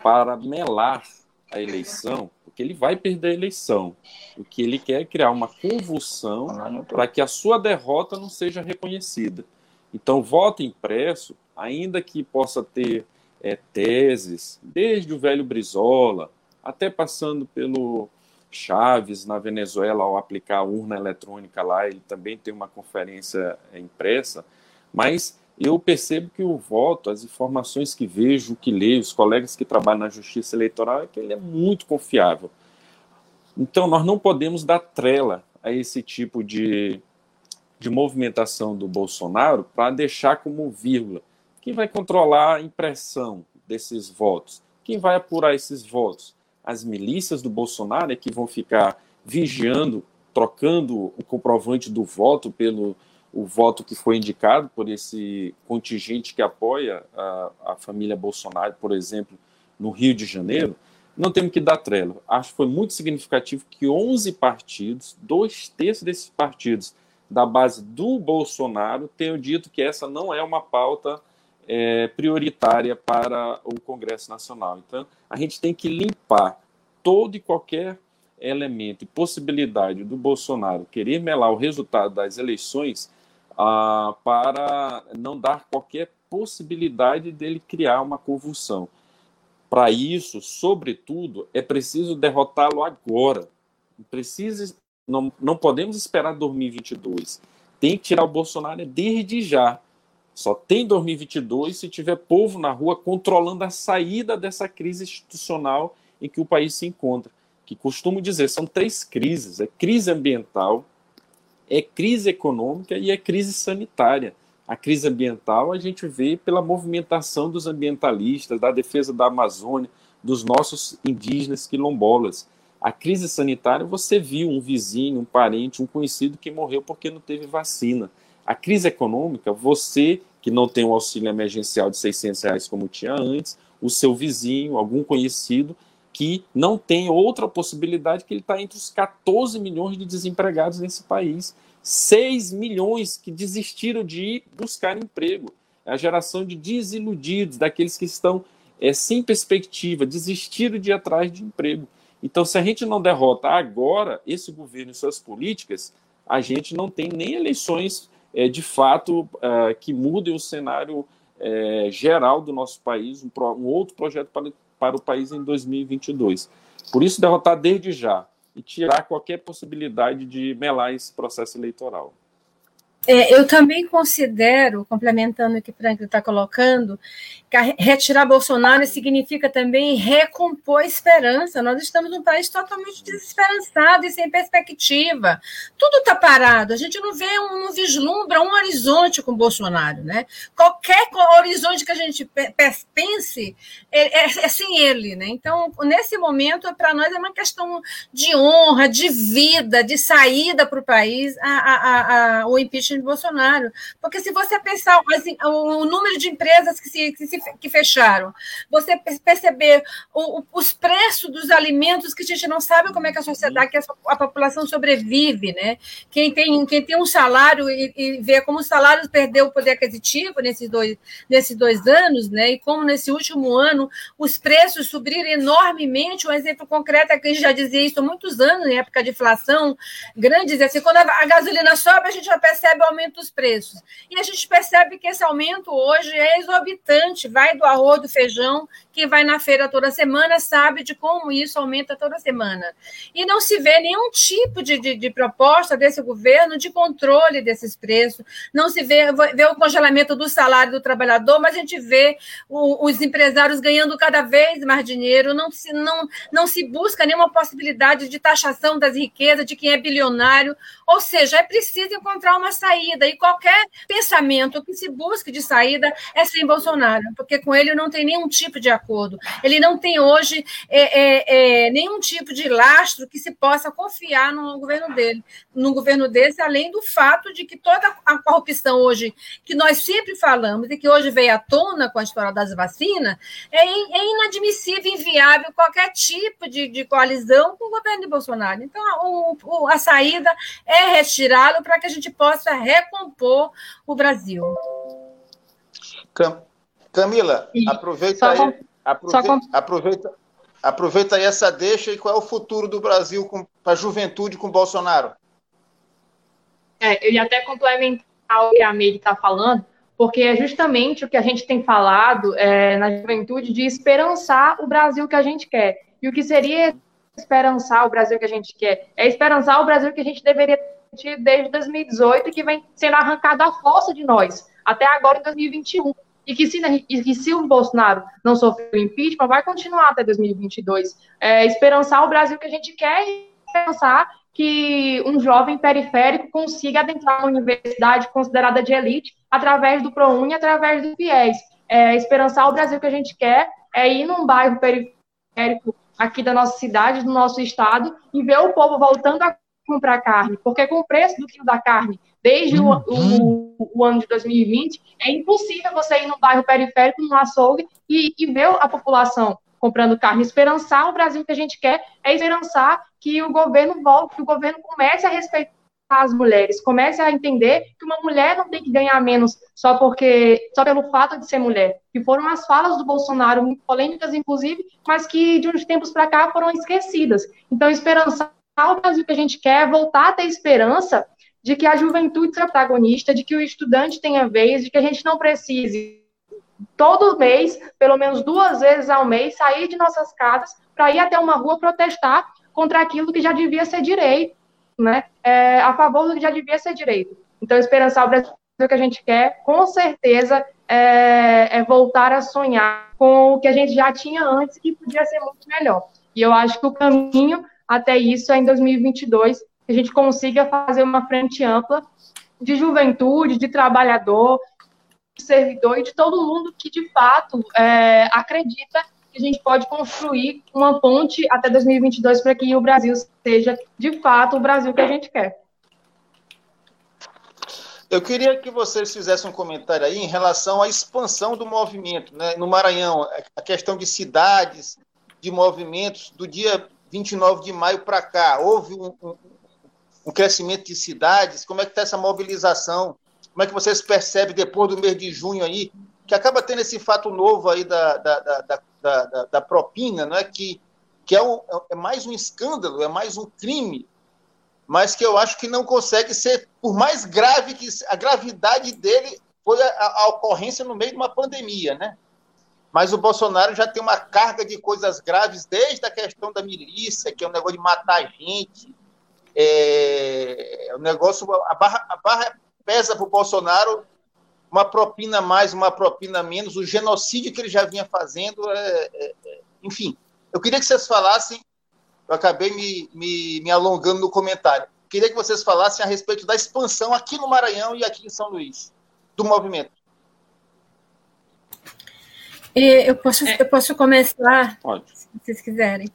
para melar a eleição, porque ele vai perder a eleição. O que ele quer é criar uma convulsão para que a sua derrota não seja reconhecida. Então, voto impresso, ainda que possa ter é, teses, desde o velho Brizola, até passando pelo Chaves na Venezuela, ao aplicar a urna eletrônica lá, ele também tem uma conferência impressa, mas eu percebo que o voto, as informações que vejo, que leio, os colegas que trabalham na justiça eleitoral, é que ele é muito confiável. Então, nós não podemos dar trela a esse tipo de, de movimentação do Bolsonaro para deixar como vírgula. Quem vai controlar a impressão desses votos? Quem vai apurar esses votos? As milícias do Bolsonaro é que vão ficar vigiando, trocando o comprovante do voto pelo o voto que foi indicado por esse contingente que apoia a, a família Bolsonaro, por exemplo, no Rio de Janeiro, não temos que dar trela. Acho que foi muito significativo que 11 partidos, dois terços desses partidos da base do Bolsonaro, tenham dito que essa não é uma pauta é, prioritária para o Congresso Nacional. Então, a gente tem que limpar todo e qualquer elemento e possibilidade do Bolsonaro querer melar o resultado das eleições ah, para não dar qualquer possibilidade dele criar uma convulsão. Para isso, sobretudo, é preciso derrotá-lo agora. Precisa, não, não podemos esperar 2022. Tem que tirar o Bolsonaro desde já. Só tem 2022 se tiver povo na rua controlando a saída dessa crise institucional em que o país se encontra. Que costumo dizer, são três crises: é crise ambiental, é crise econômica e é crise sanitária. A crise ambiental a gente vê pela movimentação dos ambientalistas, da defesa da Amazônia, dos nossos indígenas quilombolas. A crise sanitária, você viu um vizinho, um parente, um conhecido que morreu porque não teve vacina. A crise econômica, você que não tem um auxílio emergencial de 600 reais como tinha antes, o seu vizinho, algum conhecido, que não tem outra possibilidade que ele está entre os 14 milhões de desempregados nesse país. 6 milhões que desistiram de ir buscar emprego. É a geração de desiludidos, daqueles que estão é, sem perspectiva, desistiram de ir atrás de emprego. Então, se a gente não derrota agora esse governo e suas políticas, a gente não tem nem eleições é, de fato é, que mudem o cenário é, geral do nosso país, um, um outro projeto para o país em 2022. Por isso, derrotar desde já e tirar qualquer possibilidade de melar esse processo eleitoral. É, eu também considero, complementando o que o Franklin está colocando, que retirar Bolsonaro significa também recompor esperança. Nós estamos num país totalmente desesperançado e sem perspectiva. Tudo está parado. A gente não vê um, não vislumbra um horizonte com Bolsonaro. Né? Qualquer horizonte que a gente pense é, é, é sem ele. Né? Então, nesse momento, para nós é uma questão de honra, de vida, de saída para o país, a, a, a, o impeachment de Bolsonaro. Porque se você pensar assim, o número de empresas que, se, que, se, que fecharam, você perceber o, os preços dos alimentos que a gente não sabe como é que a sociedade, que a, a população sobrevive, né? Quem tem, quem tem um salário e, e vê como o salário perdeu o poder aquisitivo nesses dois, nesses dois anos, né? E como nesse último ano os preços subiram enormemente. Um exemplo concreto é que a gente já dizia isso há muitos anos, em época de inflação, grandes, assim, quando a, a gasolina sobe, a gente já percebe aumento dos preços. E a gente percebe que esse aumento hoje é exorbitante, vai do arroz, do feijão, quem vai na feira toda semana sabe de como isso aumenta toda semana. E não se vê nenhum tipo de, de, de proposta desse governo de controle desses preços, não se vê, vê o congelamento do salário do trabalhador, mas a gente vê o, os empresários ganhando cada vez mais dinheiro, não se, não, não se busca nenhuma possibilidade de taxação das riquezas de quem é bilionário, ou seja, é preciso encontrar uma saída, e qualquer pensamento que se busque de saída é sem Bolsonaro, porque com ele não tem nenhum tipo de acordo, ele não tem hoje é, é, é, nenhum tipo de lastro que se possa confiar no governo dele, no governo desse, além do fato de que toda a corrupção hoje, que nós sempre falamos e que hoje veio à tona com a história das vacinas, é, é inadmissível, inviável qualquer tipo de, de coalizão com o governo de Bolsonaro. Então, o, o, a saída é retirá-lo para que a gente possa recompor o Brasil. Cam Camila, aproveita aí, aproveita, aproveita, aproveita aí essa deixa e qual é o futuro do Brasil para a juventude com Bolsonaro? É, eu ia até complementar o que a Meire está falando, porque é justamente o que a gente tem falado é, na juventude de esperançar o Brasil que a gente quer. E o que seria esperançar o Brasil que a gente quer? É esperançar o Brasil que a gente deveria ter desde 2018 e que vem sendo arrancado à força de nós, até agora em 2021. E que se, e que se o Bolsonaro não sofreu impeachment, vai continuar até 2022. É, esperançar o Brasil que a gente quer e pensar que um jovem periférico consiga adentrar uma universidade considerada de elite através do ProUni, através do FIES. É, esperançar o Brasil que a gente quer é ir num bairro periférico aqui da nossa cidade, do nosso estado, e ver o povo voltando a comprar carne, porque com o preço do quilo da carne desde o, o, o, ano de 2020, é impossível você ir num bairro periférico, num açougue, e, e ver a população comprando carne. Esperançar o Brasil que a gente quer é esperançar que o governo volte, que o governo comece a respeitar as mulheres, comece a entender que uma mulher não tem que ganhar menos só porque só pelo fato de ser mulher. Que foram as falas do Bolsonaro muito polêmicas, inclusive, mas que de uns tempos para cá foram esquecidas. Então, esperançar o Brasil que a gente quer, voltar a ter esperança de que a juventude seja protagonista, de que o estudante tenha vez, de que a gente não precise todo mês, pelo menos duas vezes ao mês, sair de nossas casas para ir até uma rua protestar contra aquilo que já devia ser direito, né? É, a favor do que já devia ser direito. Então, esperançar o Brasil que a gente quer, com certeza, é, é voltar a sonhar com o que a gente já tinha antes, que podia ser muito melhor. E eu acho que o caminho até isso é em 2022, que a gente consiga fazer uma frente ampla de juventude, de trabalhador, servidor e de todo mundo que, de fato, é, acredita que a gente pode construir uma ponte até 2022 para que o Brasil seja, de fato, o Brasil que a gente quer. Eu queria que vocês fizessem um comentário aí em relação à expansão do movimento. Né? No Maranhão, a questão de cidades, de movimentos, do dia 29 de maio para cá, houve um, um, um, crescimento de cidades? Como é que está essa mobilização? Como é que vocês percebem depois do mês de junho aí, que acaba tendo esse fato novo aí da, da, da, da, da propina, não é? que, que é, um, é mais um escândalo, é mais um crime, mas que eu acho que não consegue ser, por mais grave que a gravidade dele foi a, a ocorrência no meio de uma pandemia, né? Mas o Bolsonaro já tem uma carga de coisas graves, desde a questão da milícia, que é um negócio de matar gente. É, o negócio, a barra, a barra pesa para o Bolsonaro uma propina mais, uma propina menos, o genocídio que ele já vinha fazendo, é, é, é, enfim. Eu queria que vocês falassem, eu acabei me, me, me, alongando no comentário, queria que vocês falassem a respeito da expansão aqui no Maranhão e aqui em São Luís, do movimento. Eu posso, eu posso começar, Pode. se vocês quiserem.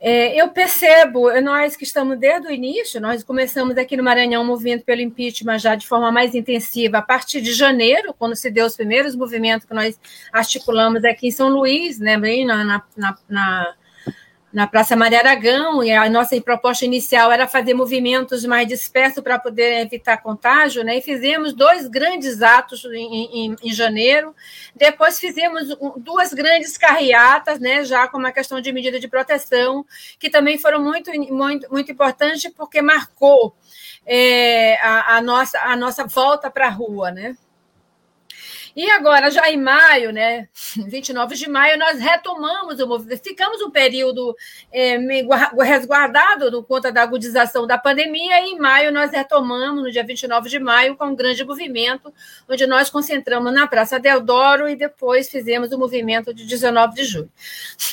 É, eu percebo, nós que estamos desde o início, nós começamos aqui no Maranhão movimento pelo impeachment já de forma mais intensiva a partir de janeiro, quando se deu os primeiros movimentos que nós articulamos aqui em São Luís, né, bem na, na, na na Praça Maria Aragão, e a nossa proposta inicial era fazer movimentos mais dispersos para poder evitar contágio, né? E fizemos dois grandes atos em, em, em, janeiro. Depois fizemos duas grandes carreatas, né? Já com uma questão de medida de proteção, que também foram muito, muito, muito importantes, porque marcou é, a, a, nossa, a nossa volta para a rua, né? E agora, já em maio, né, 29 de maio, nós retomamos o movimento, ficamos um período é, resguardado por conta da agudização da pandemia, e em maio nós retomamos, no dia 29 de maio, com um grande movimento, onde nós concentramos na Praça Deodoro e depois fizemos o movimento de 19 de julho.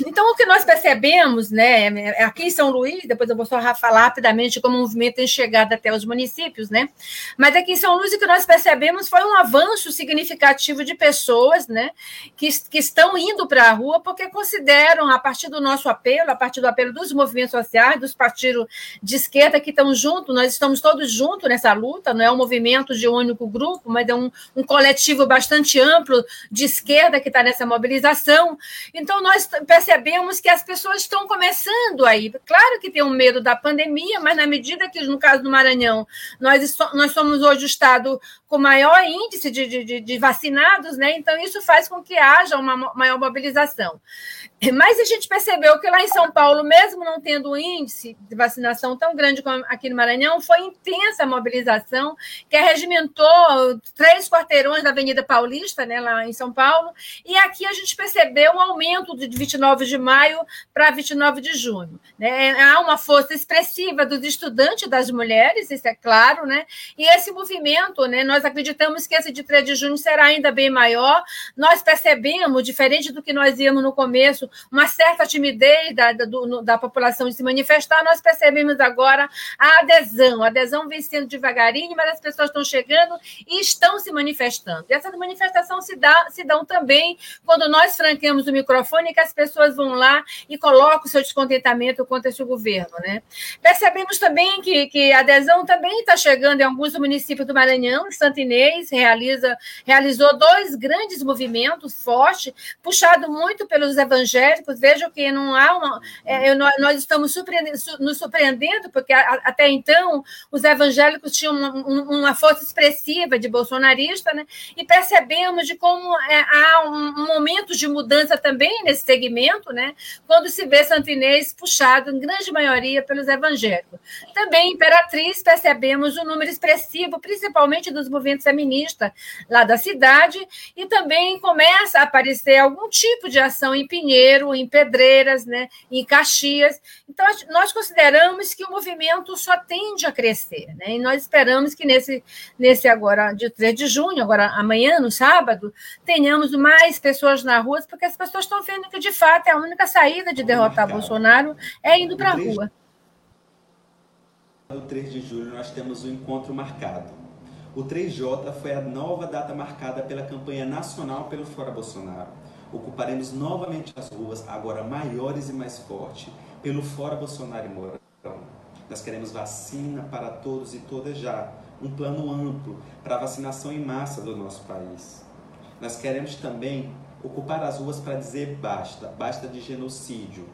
Então, o que nós percebemos, né, aqui em São Luís, depois eu vou só falar rapidamente como o movimento tem chegado até os municípios, né, mas aqui em São Luís o que nós percebemos foi um avanço significativo de pessoas, né, que, que estão indo para a rua porque consideram, a partir do nosso apelo, a partir do apelo dos movimentos sociais, dos partidos de esquerda que estão juntos, nós estamos todos juntos nessa luta, não é um movimento de um único grupo, mas é um, um coletivo bastante amplo de esquerda que está nessa mobilização. Então, nós percebemos que as pessoas estão começando aí. Claro que tem um medo da pandemia, mas na medida que, no caso do Maranhão, nós, nós somos hoje o estado com maior índice de, de, de vacinados, né? Então, isso faz com que haja uma maior mobilização. Mas a gente percebeu que lá em São Paulo, mesmo não tendo um índice de vacinação tão grande como aqui no Maranhão, foi intensa a mobilização, que regimentou três quarteirões da Avenida Paulista, né, lá em São Paulo, e aqui a gente percebeu um aumento de 29 de maio para 29 de junho. Né? Há uma força expressiva dos estudantes das mulheres, isso é claro, né? e esse movimento, né, nós acreditamos que esse de 3 de junho será ainda bem maior. Nós percebemos, diferente do que nós íamos no começo, uma certa timidez da, da, do, da população de se manifestar, nós percebemos agora a adesão. A adesão vem sendo devagarinho, mas as pessoas estão chegando e estão se manifestando. E essa manifestação se, dá, se dão também quando nós franqueamos o microfone que as pessoas vão lá e colocam o seu descontentamento contra esse governo. Né? Percebemos também que, que a adesão também está chegando em alguns municípios do Maranhão, Santo Inês realiza, realizou dois grandes movimentos fortes, puxado muito pelos evangélicos. Vejo que não há uma. É, nós estamos surpreendendo, nos surpreendendo, porque até então os evangélicos tinham uma, uma força expressiva de bolsonarista, né? e percebemos de como é, há um, um, momento de mudança também nesse segmento, né? quando se vê Santinês puxado, em grande maioria, pelos evangélicos. Também, Imperatriz, percebemos um número expressivo, principalmente dos movimentos feministas lá da cidade, e também começa a aparecer algum tipo de ação em Pinheiro, em Pedreiras, né? em Caxias. Então, nós consideramos que o movimento só tende a crescer, né? e nós esperamos que nesse, nesse agora, de 3 de junho, agora amanhã, no sábado, tenhamos mais pessoas na rua, porque as pessoas estão vendo que, de fato, é a única saída de derrotar Bolsonaro é indo para a rua. No 3 de julho, nós temos um encontro marcado. O 3J foi a nova data marcada pela campanha nacional pelo Fora Bolsonaro. Ocuparemos novamente as ruas, agora maiores e mais fortes, pelo Fora Bolsonaro e Mourão. Nós queremos vacina para todos e todas já, um plano amplo para vacinação em massa do nosso país. Nós queremos também ocupar as ruas para dizer basta, basta de genocídio,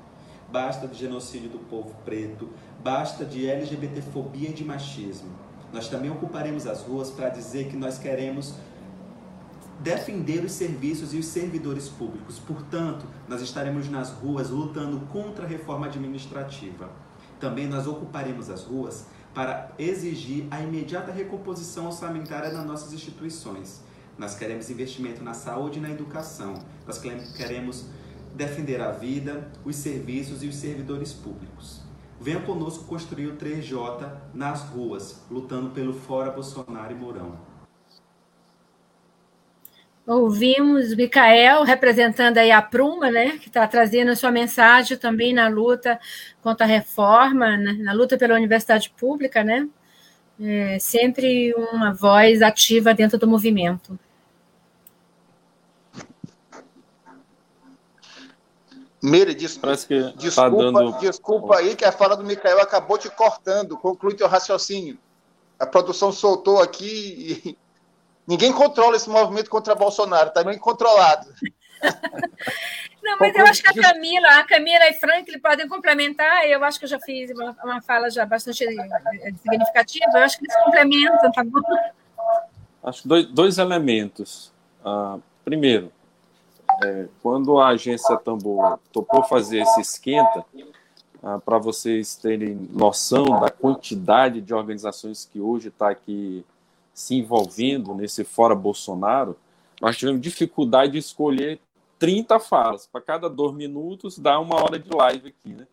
basta de genocídio do povo preto, basta de LGBTfobia e de machismo. Nós também ocuparemos as ruas para dizer que nós queremos defender os serviços e os servidores públicos. Portanto, nós estaremos nas ruas lutando contra a reforma administrativa. Também nós ocuparemos as ruas para exigir a imediata recomposição orçamentária nas nossas instituições. Nós queremos investimento na saúde e na educação. Nós queremos defender a vida, os serviços e os servidores públicos. Venha conosco construir o 3J nas ruas, lutando pelo Fora Bolsonaro e Mourão. Ouvimos Micael representando aí a Pruma, né, que está trazendo a sua mensagem também na luta contra a reforma, né, na luta pela universidade pública, né? É sempre uma voz ativa dentro do movimento. Meire, des... Tá desculpa, tá dando... desculpa aí que a fala do Micael acabou te cortando. Conclui teu raciocínio. A produção soltou aqui e ninguém controla esse movimento contra Bolsonaro, está bem controlado. Não, mas eu acho que a Camila, a Camila e Franklin podem complementar. Eu acho que eu já fiz uma, uma fala já bastante eh, significativa. Eu acho que eles complementam, tá bom? Acho dois, dois elementos. Uh, primeiro, é, quando a agência Tambor topou fazer esse esquenta, ah, para vocês terem noção da quantidade de organizações que hoje está aqui se envolvendo nesse fora Bolsonaro, nós tivemos dificuldade de escolher 30 falas. Para cada dois minutos, dá uma hora de live aqui, né?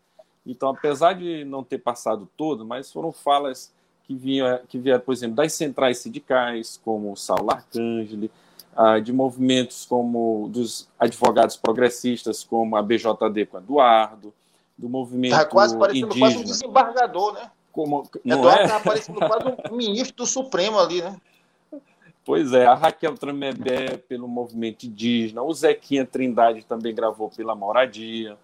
Então, apesar de não ter passado todo, mas foram falas que vinham, que vieram, por exemplo, das centrais sindicais, como o Saulo Arcangeli, ah, de movimentos como dos advogados progressistas, como a BJD com Eduardo, do movimento tá quase parecendo indígena. quase um desembargador, né? Como, não Eduardo é? tá parecendo quase um ministro do Supremo ali, né? Pois é, a Raquel Tramebé pelo movimento indígena, o Zequinha Trindade também gravou pela Moradia,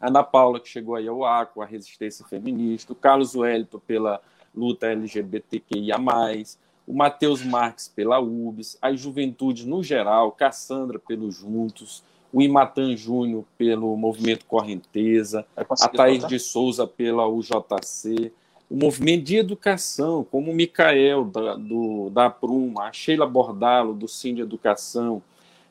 a Ana Paula, que chegou aí ao ACO, a Resistência Feminista, o Carlos Wellington pela luta LGBTQIA+, o Matheus Marques pela UBS, as juventudes no geral, Cassandra pelo Juntos, o Imatan Júnior pelo Movimento Correnteza, a Thaís de Souza pela UJC, o movimento de educação, como o Micael, da, do, da Pruma, a Sheila Bordalo, do Sim de Educação,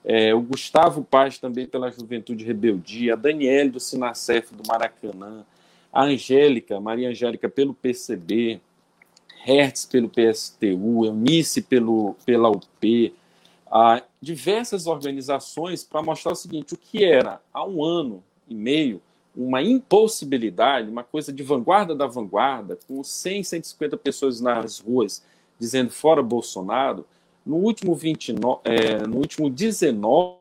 é, o Gustavo Paz também pela Juventude Rebeldia, a Daniele do Sinacef do Maracanã, a Angélica, Maria Angélica pelo PCB, Hertz pelo PSTU, Eunice pelo, pela UP, a diversas organizações para mostrar o seguinte, o que era há um ano e meio uma impossibilidade, uma coisa de vanguarda da vanguarda, com 100, 150 pessoas nas ruas dizendo fora Bolsonaro, no último 29, é, no último 19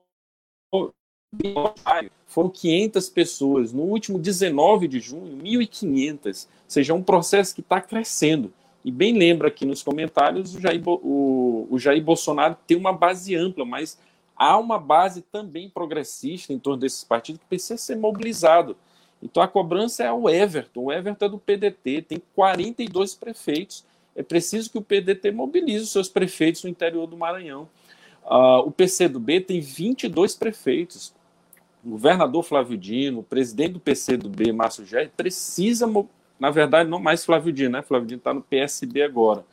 foram 500 pessoas, no último 19 de junho, 1.500, ou seja, é um processo que está crescendo. E bem lembra aqui nos comentários, o Jair, o, o Jair Bolsonaro tem uma base ampla, mas há uma base também progressista em torno desses partidos que precisa ser mobilizado. Então a cobrança é o Everton. O Everton é do PDT, tem 42 prefeitos. É preciso que o PDT mobilize os seus prefeitos no interior do Maranhão. Uh, o PCdoB tem 22 prefeitos. O governador Flávio Dino, o presidente do PCdoB, Márcio Jair, precisa, na verdade, não mais Flávio Dino, né? Flávio Dino está no PSB agora,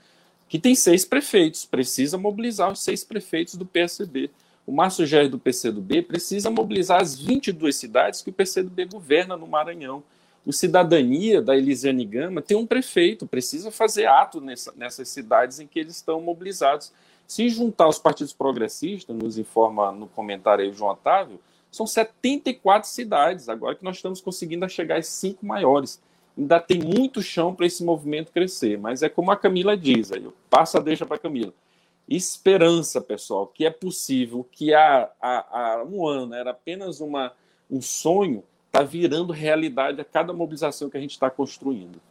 que tem seis prefeitos, precisa mobilizar os seis prefeitos do PSB o Márcio Jair do PCdoB precisa mobilizar as 22 cidades que o PCdoB governa no Maranhão. O Cidadania, da Elisiane Gama, tem um prefeito, precisa fazer ato nessa, nessas cidades em que eles estão mobilizados. Se juntar os partidos progressistas, nos informa no comentário aí o João Otávio, são 74 cidades, agora que nós estamos conseguindo chegar às cinco maiores. Ainda tem muito chão para esse movimento crescer, mas é como a Camila diz, aí eu passo a deixa para a Camila esperança, pessoal, que é possível, que há, há, há um ano era apenas uma, um sonho, está virando realidade a cada mobilização que a gente está construindo.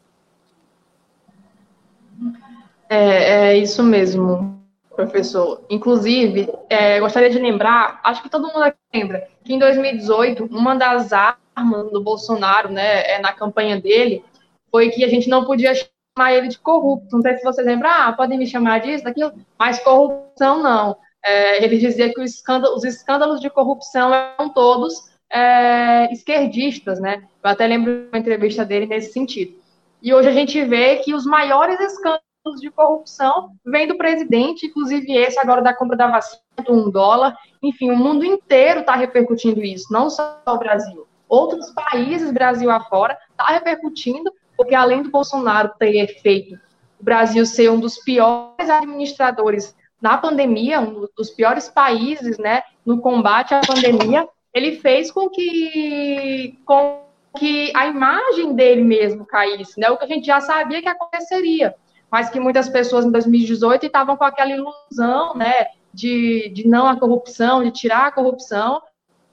É, é, isso mesmo, professor. Inclusive, é, gostaria de lembrar, acho que todo mundo aqui lembra, que em 2018, uma das armas do Bolsonaro, né, é, na campanha dele, foi que a gente não podia chamar ele de corrupto. Não sei se você lembra, ah, podem me chamar disso, daquilo, mas corrupção não. É, ele dizia que os escândalos, os escândalos de corrupção eram todos é, esquerdistas, né? Eu até lembro uma entrevista dele nesse sentido. E hoje a gente vê que os maiores escândalos de corrupção vêm do presidente, inclusive esse agora da compra da vacina do um dólar. Enfim, o mundo inteiro está repercutindo isso, não só o Brasil. Outros países, Brasil afora, está repercutindo porque além do Bolsonaro ter feito o Brasil ser um dos piores administradores na pandemia, um dos piores países, né, no combate à pandemia, ele fez com que, com que a imagem dele mesmo caísse, né, o que a gente já sabia que aconteceria, mas que muitas pessoas em 2018 estavam com aquela ilusão, né, de, de não a corrupção, de tirar a corrupção,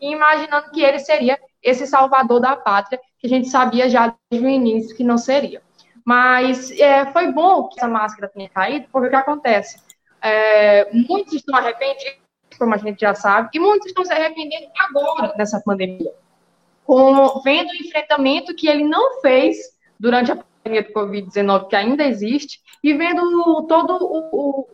imaginando que ele seria esse salvador da pátria, que a gente sabia já desde o início que não seria. Mas é, foi bom que essa máscara tenha caído, porque o que acontece? É, muitos estão arrependidos, como a gente já sabe, e muitos estão se arrependendo agora dessa pandemia, com, vendo o enfrentamento que ele não fez durante a pandemia do Covid-19, que ainda existe, e vendo todo o, o,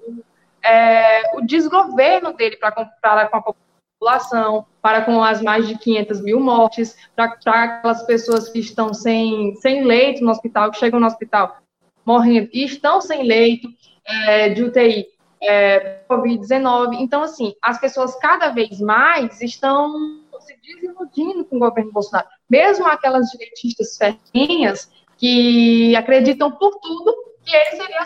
é, o desgoverno dele para com a população população, para com as mais de 500 mil mortes, para aquelas pessoas que estão sem, sem leito no hospital, que chegam no hospital morrendo e estão sem leito é, de UTI, é, Covid-19. Então, assim, as pessoas cada vez mais estão se desiludindo com o governo Bolsonaro. Mesmo aquelas direitistas ferrinhas que acreditam por tudo que ele seria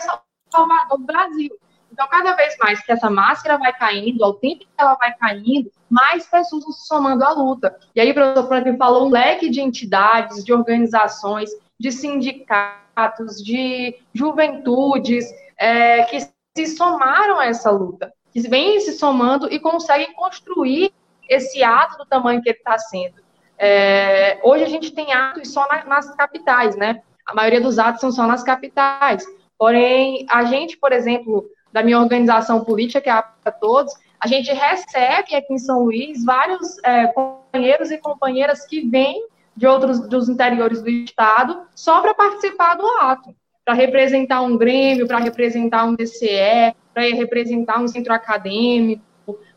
salvador do Brasil. Então, cada vez mais que essa máscara vai caindo, ao tempo que ela vai caindo, mais pessoas vão se somando à luta. E aí, o professor Franklin falou um leque de entidades, de organizações, de sindicatos, de juventudes, é, que se somaram a essa luta, que vêm se somando e conseguem construir esse ato do tamanho que ele está sendo. É, hoje a gente tem atos só na, nas capitais, né? A maioria dos atos são só nas capitais. Porém, a gente, por exemplo, da minha organização política, que é a para Todos, a gente recebe aqui em São Luís vários é, companheiros e companheiras que vêm de outros dos interiores do estado só para participar do ato, para representar um grêmio, para representar um DCE, para representar um centro acadêmico,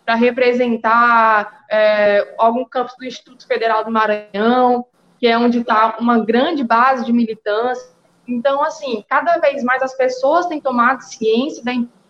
para representar é, algum campus do Instituto Federal do Maranhão, que é onde está uma grande base de militância. Então, assim, cada vez mais as pessoas têm tomado ciência da importância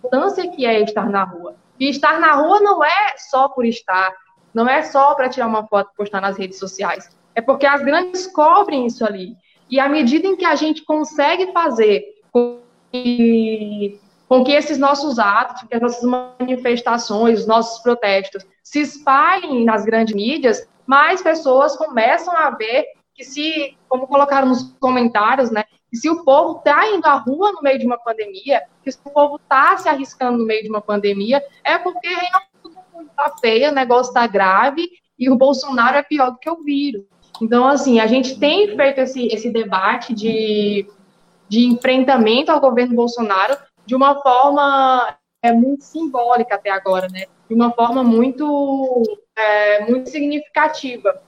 que é estar na rua. E estar na rua não é só por estar, não é só para tirar uma foto e postar nas redes sociais. É porque as grandes cobrem isso ali. E à medida em que a gente consegue fazer com que, com que esses nossos atos, que as nossas manifestações, os nossos protestos se espalhem nas grandes mídias, mais pessoas começam a ver que se, como colocaram nos comentários, né, que se o povo está indo à rua no meio de uma pandemia, se o povo está se arriscando no meio de uma pandemia, é porque realmente está feia, o negócio está grave e o Bolsonaro é pior do que o vírus. Então, assim, a gente tem feito esse, esse debate de, de enfrentamento ao governo Bolsonaro de uma forma é, muito simbólica até agora, né? De uma forma muito, é, muito significativa,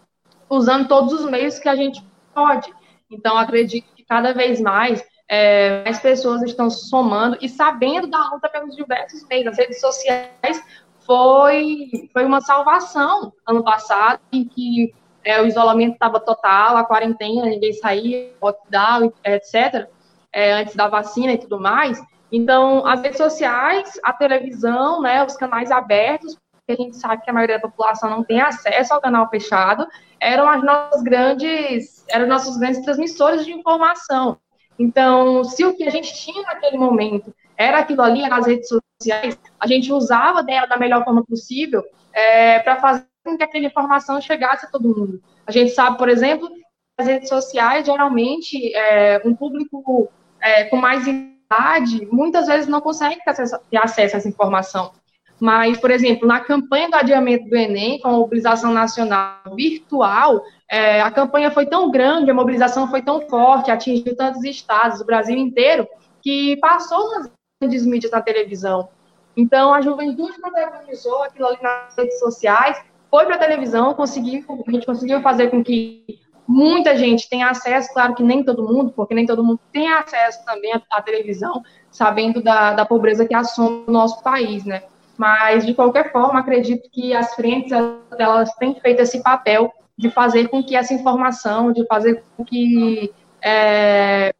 usando todos os meios que a gente pode. Então, acredito cada vez mais é, mais pessoas estão somando e sabendo da luta pelos diversos meios. As redes sociais foi, foi uma salvação ano passado, em que é, o isolamento estava total, a quarentena, ninguém saía, lockdown, etc., é, antes da vacina e tudo mais. Então, as redes sociais, a televisão, né, os canais abertos, que a gente sabe que a maioria da população não tem acesso ao canal fechado, eram as nossas grandes, eram nossos grandes transmissores de informação. Então, se o que a gente tinha naquele momento era aquilo ali, eram as redes sociais, a gente usava dela da melhor forma possível é, para fazer com que aquela informação chegasse a todo mundo. A gente sabe, por exemplo, as redes sociais, geralmente, é, um público é, com mais idade, muitas vezes não consegue ter acesso a essa informação. Mas, por exemplo, na campanha do adiamento do Enem, com a mobilização nacional virtual, é, a campanha foi tão grande, a mobilização foi tão forte, atingiu tantos estados, o Brasil inteiro, que passou nas grandes mídias na televisão. Então, a juventude protagonizou aquilo ali nas redes sociais, foi para a televisão, conseguiu, a gente conseguiu fazer com que muita gente tenha acesso, claro que nem todo mundo, porque nem todo mundo tem acesso também à, à televisão, sabendo da, da pobreza que assume o nosso país, né? Mas, de qualquer forma, acredito que as frentes, elas têm feito esse papel de fazer com que essa informação, de fazer com que, é,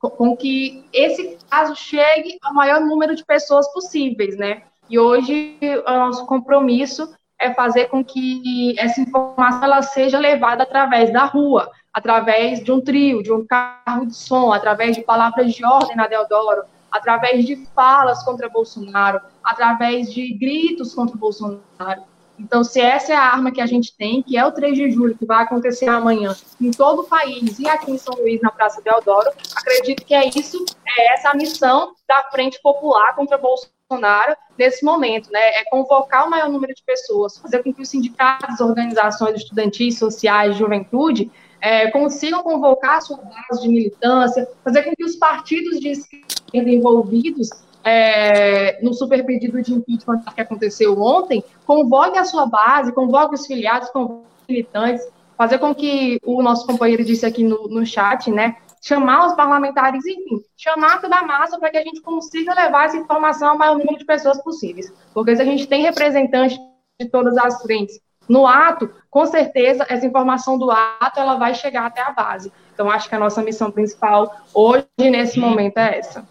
com que esse caso chegue ao maior número de pessoas possíveis, né? E hoje, o nosso compromisso é fazer com que essa informação ela seja levada através da rua, através de um trio, de um carro de som, através de palavras de ordem na Deodoro, através de falas contra Bolsonaro, através de gritos contra Bolsonaro. Então, se essa é a arma que a gente tem, que é o 3 de julho, que vai acontecer amanhã em todo o país e aqui em São Luís, na Praça Deodoro, acredito que é isso, é essa a missão da Frente Popular contra Bolsonaro nesse momento, né? É convocar o maior número de pessoas, fazer com que os sindicatos, organizações estudantis, sociais, juventude, é, consigam convocar a sua base de militância, fazer com que os partidos de esquerda envolvidos é, no super pedido de impeachment que aconteceu ontem, convoquem a sua base, convoquem os filiados, convoquem os militantes, fazer com que o nosso companheiro disse aqui no, no chat, né? chamar os parlamentares, enfim, chamar toda a massa para que a gente consiga levar essa informação ao maior número de pessoas possíveis. Porque se a gente tem representantes de todas as frentes no ato, com certeza essa informação do ato ela vai chegar até a base. Então, acho que a nossa missão principal hoje, nesse momento, é essa.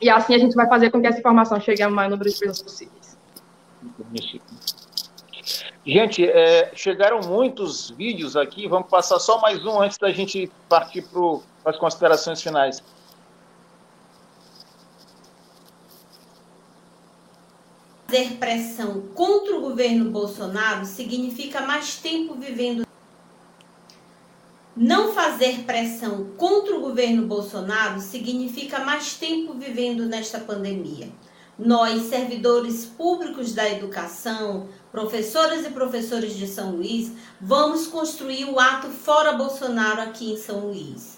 E assim a gente vai fazer com que essa informação chegue ao maior número de pessoas possíveis. Gente, é, chegaram muitos vídeos aqui, vamos passar só mais um antes da gente partir para as considerações finais. Fazer pressão contra o governo Bolsonaro significa mais tempo vivendo. Não fazer pressão contra o governo Bolsonaro significa mais tempo vivendo nesta pandemia. Nós, servidores públicos da educação, professoras e professores de São Luís, vamos construir o ato Fora Bolsonaro aqui em São Luís.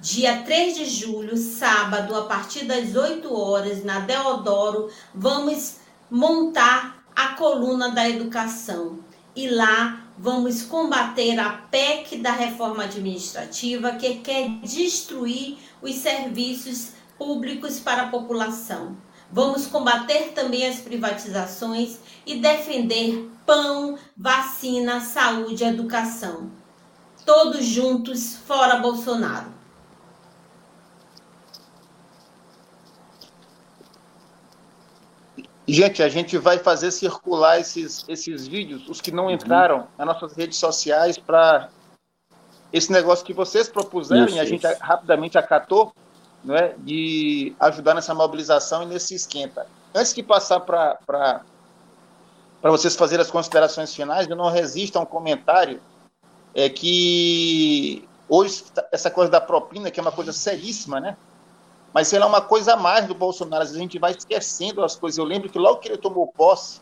Dia 3 de julho, sábado, a partir das 8 horas, na Deodoro, vamos montar a coluna da educação. E lá vamos combater a PEC da reforma administrativa que quer destruir os serviços públicos para a população. Vamos combater também as privatizações e defender pão, vacina, saúde educação. Todos juntos, fora Bolsonaro. Gente, a gente vai fazer circular esses, esses vídeos, os que não uhum. entraram nas nossas redes sociais, para esse negócio que vocês propuseram isso, e a gente isso. rapidamente acatou, não é, de ajudar nessa mobilização e nesse esquenta. Antes de passar para vocês fazerem as considerações finais, eu não resisto a um comentário é que hoje essa coisa da propina, que é uma coisa seríssima, né? Mas ela é uma coisa a mais do Bolsonaro. A gente vai esquecendo as coisas. Eu lembro que logo que ele tomou posse,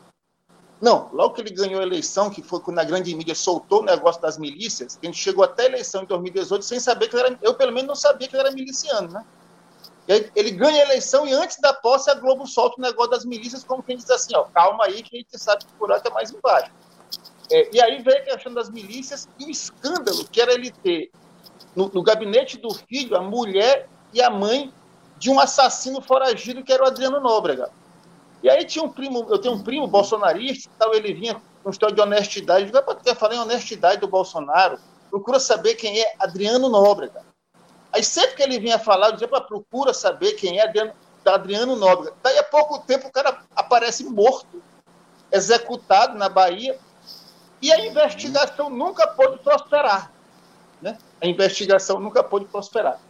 não, logo que ele ganhou a eleição, que foi quando a grande mídia soltou o negócio das milícias, a gente chegou até a eleição em 2018 sem saber que ele era. Eu, pelo menos, não sabia que ele era miliciano, né? Ele ganha a eleição e antes da posse a Globo solta o negócio das milícias, como quem diz assim: ó, calma aí que a gente sabe que o buraco é mais embaixo. É, e aí veio a questão das milícias e o escândalo que era ele ter no, no gabinete do filho a mulher e a mãe de um assassino foragido que era o Adriano Nóbrega. E aí tinha um primo, eu tenho um primo bolsonarista, tal, ele vinha com história de honestidade, eu quer falar em honestidade do Bolsonaro, procura saber quem é Adriano Nóbrega. Aí sempre que ele vinha falar, eu dizia, procura saber quem é Adriano, Adriano Nóbrega. Daí a pouco tempo o cara aparece morto, executado na Bahia, e a investigação nunca pôde prosperar. Né? A investigação nunca pôde prosperar.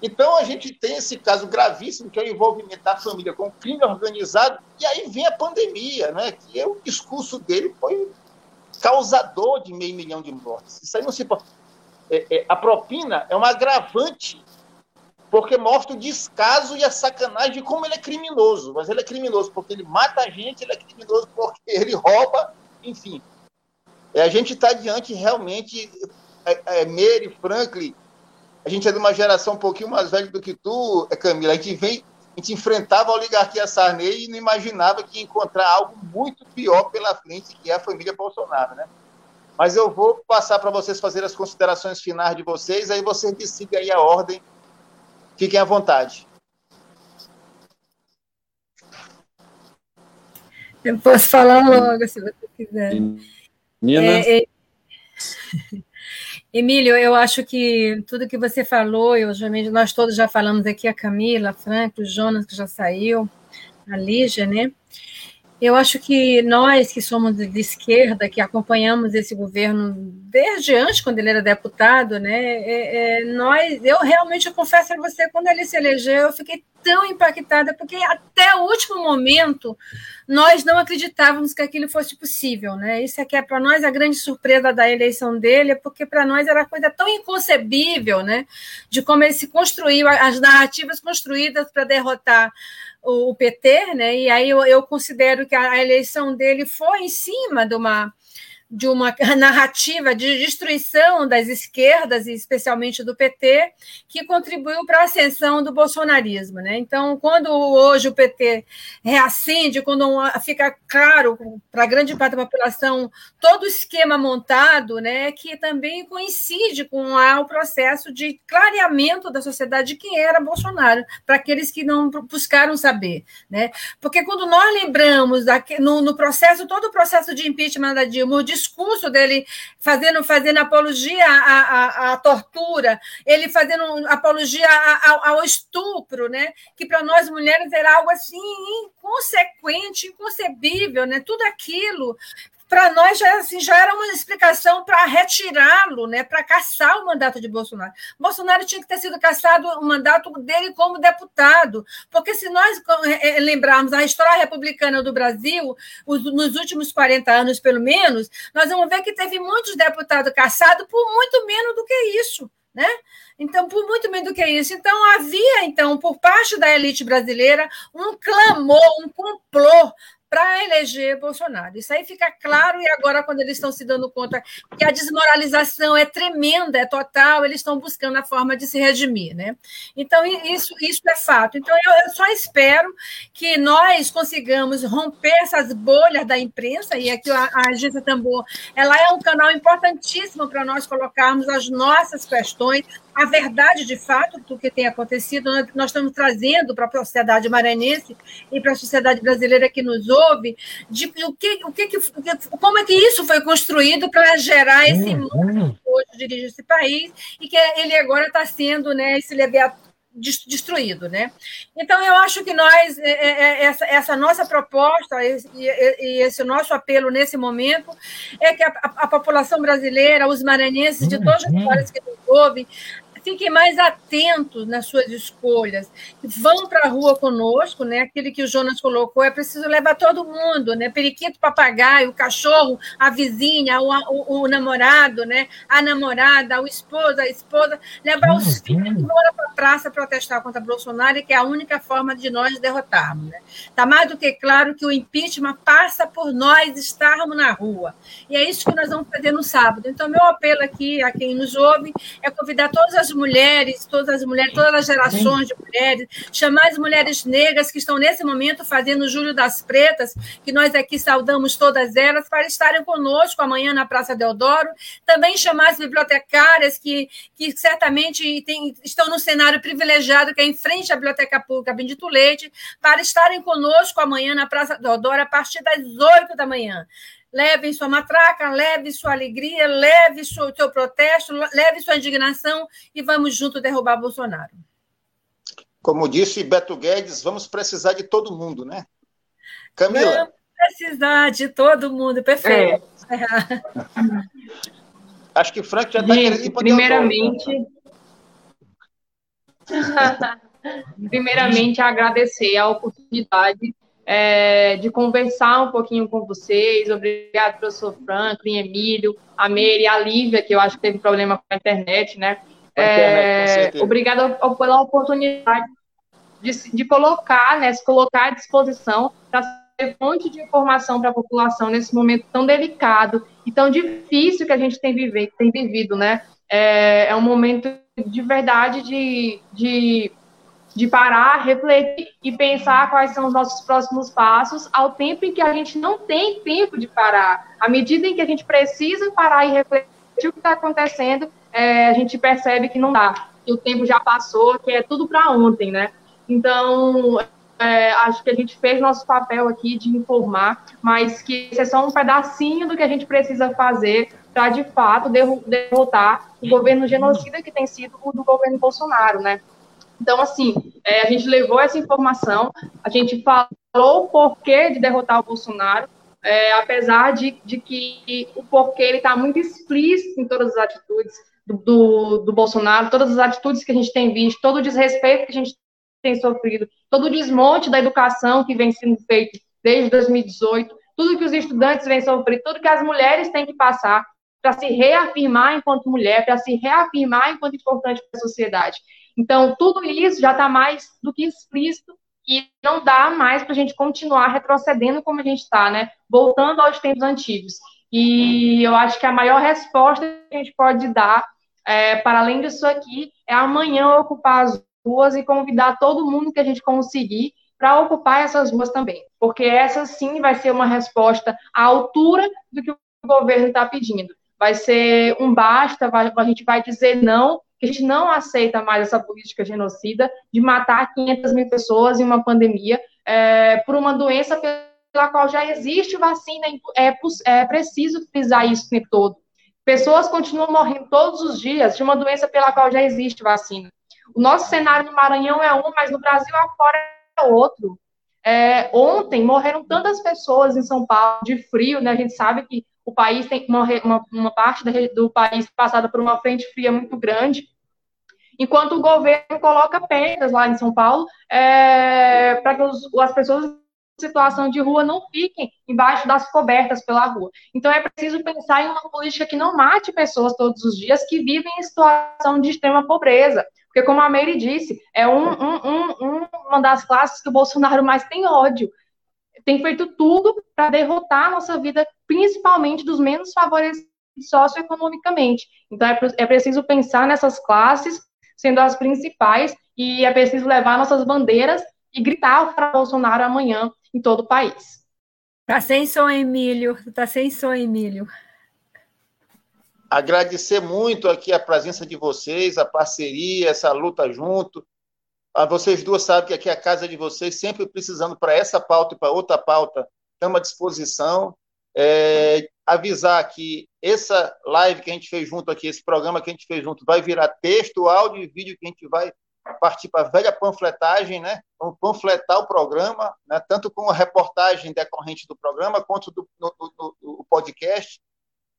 Então a gente tem esse caso gravíssimo, que é o envolvimento da família com o crime organizado, e aí vem a pandemia, né? que é, o discurso dele foi causador de meio milhão de mortes. Isso aí não se pode. É, é, a propina é um agravante, porque mostra o descaso e a sacanagem de como ele é criminoso. Mas ele é criminoso porque ele mata a gente, ele é criminoso porque ele rouba, enfim. É, a gente está diante realmente. É, é, Mary Franklin a gente é de uma geração um pouquinho mais velha do que tu, é, Camila. A gente vem, a gente enfrentava a oligarquia Sarney e não imaginava que ia encontrar algo muito pior pela frente, que é a família Bolsonaro, né? Mas eu vou passar para vocês fazer as considerações finais de vocês, aí vocês decidem aí a ordem. Fiquem à vontade. Eu posso falar logo, se você quiser. Nina? É, é... Emílio, eu acho que tudo que você falou, eu nós todos já falamos aqui, a Camila, a Franco, o Jonas, que já saiu, a Lígia, né? Eu acho que nós que somos de esquerda, que acompanhamos esse governo desde antes, quando ele era deputado, né? É, é, nós, eu realmente eu confesso a você, quando ele se elegeu, eu fiquei tão impactada, porque até o último momento nós não acreditávamos que aquilo fosse possível, né? Isso aqui é para nós a grande surpresa da eleição dele, porque para nós era coisa tão inconcebível, né? De como ele se construiu, as narrativas construídas para derrotar o, PT, né? E aí eu, eu considero que a, a eleição dele foi em cima de uma de uma narrativa de destruição das esquerdas, e especialmente do PT, que contribuiu para a ascensão do bolsonarismo. Né? Então, quando hoje o PT reacende, quando fica claro para a grande parte da população todo o esquema montado, né, que também coincide com o processo de clareamento da sociedade de quem era Bolsonaro, para aqueles que não buscaram saber. Né? Porque quando nós lembramos, no, no processo, todo o processo de impeachment da Dilma, discurso dele fazendo, fazendo apologia à, à, à tortura, ele fazendo apologia ao, ao estupro, né? que para nós mulheres era algo assim inconsequente, inconcebível, né? tudo aquilo para nós já, assim, já era uma explicação para retirá-lo, né, para caçar o mandato de Bolsonaro. Bolsonaro tinha que ter sido caçado o mandato dele como deputado, porque se nós é, é, lembrarmos a história republicana do Brasil, os, nos últimos 40 anos, pelo menos, nós vamos ver que teve muitos deputados caçados por muito menos do que isso. Né? Então, por muito menos do que isso. Então, havia, então, por parte da elite brasileira, um clamor, um complô para eleger Bolsonaro. Isso aí fica claro, e agora, quando eles estão se dando conta que a desmoralização é tremenda, é total, eles estão buscando a forma de se redimir. Né? Então, isso, isso é fato. Então, eu, eu só espero que nós consigamos romper essas bolhas da imprensa, e aqui a, a Agência Tambor ela é um canal importantíssimo para nós colocarmos as nossas questões, a verdade de fato do que tem acontecido, nós estamos trazendo para a sociedade maranhense e para a sociedade brasileira que nos ouve, de o que, o que, como é que isso foi construído para gerar esse mundo que hoje dirige esse país e que ele agora está sendo, né, esse destruído, né? Então eu acho que nós é, é, é, essa, essa nossa proposta e, esse nosso apelo nesse momento é que a, a, a população brasileira, os maranhenses de todas as áreas que nos ouvem, fiquem mais atentos nas suas escolhas, vão para a rua conosco, né? Aquele que o Jonas colocou, é preciso levar todo mundo, né? Periquito, papagaio, o cachorro, a vizinha, o, o, o namorado, né? A namorada, o esposo, a esposa, levar os filhos para a praça protestar contra Bolsonaro, que é a única forma de nós derrotarmos. Né? Está mais do que claro que o impeachment passa por nós estarmos na rua. E é isso que nós vamos fazer no sábado. Então, meu apelo aqui a quem nos ouve é convidar todas as mulheres, todas as mulheres, todas as gerações de mulheres, chamar as mulheres negras que estão nesse momento fazendo o Júlio das Pretas, que nós aqui saudamos todas elas, para estarem conosco amanhã na Praça Deodoro. Também chamar as bibliotecárias que, que certamente tem, estão no cenário privilegiado, que é em frente à Biblioteca Pública Bendito Leite, para estarem conosco amanhã na Praça Deodoro, a partir das oito da manhã leve sua matraca, leve sua alegria, leve seu, seu protesto, leve sua indignação e vamos junto derrubar Bolsonaro. Como disse Beto Guedes, vamos precisar de todo mundo, né? Camila. Vamos precisar de todo mundo, perfeito. É. Acho que o Frank já está querendo ir Primeiramente. primeiramente, agradecer a oportunidade é, de conversar um pouquinho com vocês. Obrigado, professor Franklin, Emílio, a Meire, a Lívia, que eu acho que teve problema com a internet, né? É, obrigado pela oportunidade de, de colocar, né, se colocar à disposição para ser fonte de informação para a população nesse momento tão delicado e tão difícil que a gente tem, viver, tem vivido, né? É, é um momento de verdade de, de de parar, refletir e pensar quais são os nossos próximos passos, ao tempo em que a gente não tem tempo de parar. À medida em que a gente precisa parar e refletir o que está acontecendo, é, a gente percebe que não dá, que o tempo já passou, que é tudo para ontem, né? Então, é, acho que a gente fez nosso papel aqui de informar, mas que esse é só um pedacinho do que a gente precisa fazer para, de fato, derrotar o governo genocida que tem sido o do governo Bolsonaro, né? Então, assim, é, a gente levou essa informação, a gente falou o porquê de derrotar o Bolsonaro, é, apesar de, de que o porquê ele está muito explícito em todas as atitudes do, do, do, Bolsonaro, todas as atitudes que a gente tem visto, todo o desrespeito que a gente tem sofrido, todo o desmonte da educação que vem sendo feito desde 2018, tudo que os estudantes vêm sofrendo, tudo que as mulheres têm que passar para se reafirmar enquanto mulher, para se reafirmar enquanto importante para a sociedade. Então, tudo isso já está mais do que explícito e não dá mais para a gente continuar retrocedendo como a gente está, né? Voltando aos tempos antigos. E eu acho que a maior resposta que a gente pode dar, é, para além disso aqui, é amanhã ocupar as ruas e convidar todo mundo que a gente conseguir para ocupar essas ruas também. Porque essa sim vai ser uma resposta à altura do que o governo está pedindo. Vai ser um basta, vai, a gente vai dizer não que a gente não aceita mais essa política genocida de matar 500 mil pessoas em uma pandemia é, por uma doença pela qual já existe vacina, é, é preciso frisar isso o tempo todo. Pessoas continuam morrendo todos os dias de uma doença pela qual já existe vacina. O nosso cenário no Maranhão é um, mas no Brasil afora é outro. É, ontem morreram tantas pessoas em São Paulo de frio, né? A gente sabe que o país tem uma, uma, uma parte do país passada por uma frente fria muito grande enquanto o governo coloca pedras lá em São Paulo é, para que os, as pessoas em situação de rua não fiquem embaixo das cobertas pela rua. Então é preciso pensar em uma política que não mate pessoas todos os dias que vivem em situação de extrema pobreza. Porque, como a Meire disse, é um, um, um, uma das classes que o Bolsonaro mais tem ódio. Tem feito tudo para derrotar a nossa vida, principalmente dos menos favorecidos socioeconomicamente. Então, é, é preciso pensar nessas classes sendo as principais, e é preciso levar nossas bandeiras e gritar para Bolsonaro amanhã em todo o país. Tá sem som, Emílio. Tá sem som, Emílio. Agradecer muito aqui a presença de vocês, a parceria, essa luta junto. Ah, vocês duas sabem que aqui é a casa de vocês, sempre precisando para essa pauta e para outra pauta, estamos à disposição. É, avisar que essa live que a gente fez junto aqui, esse programa que a gente fez junto, vai virar texto, áudio e vídeo que a gente vai partir para a velha panfletagem, né? Vamos panfletar o programa, né? tanto com a reportagem decorrente do programa, quanto do podcast,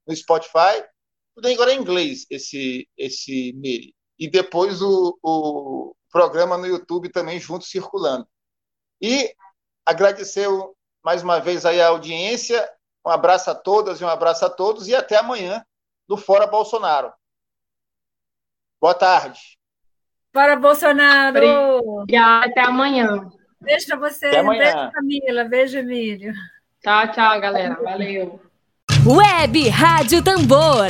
no Spotify. Tudo agora é em inglês, esse, esse mail. E depois o, o programa no YouTube também junto circulando. E agradecer mais uma vez aí a audiência um abraço a todas e um abraço a todos e até amanhã no Fora Bolsonaro. Boa tarde. Fora Bolsonaro. Obrigada, até amanhã. Beijo para você. Beijo, Camila. Beijo, Emílio. Tchau, tchau, galera. Valeu. Web Rádio Tambor.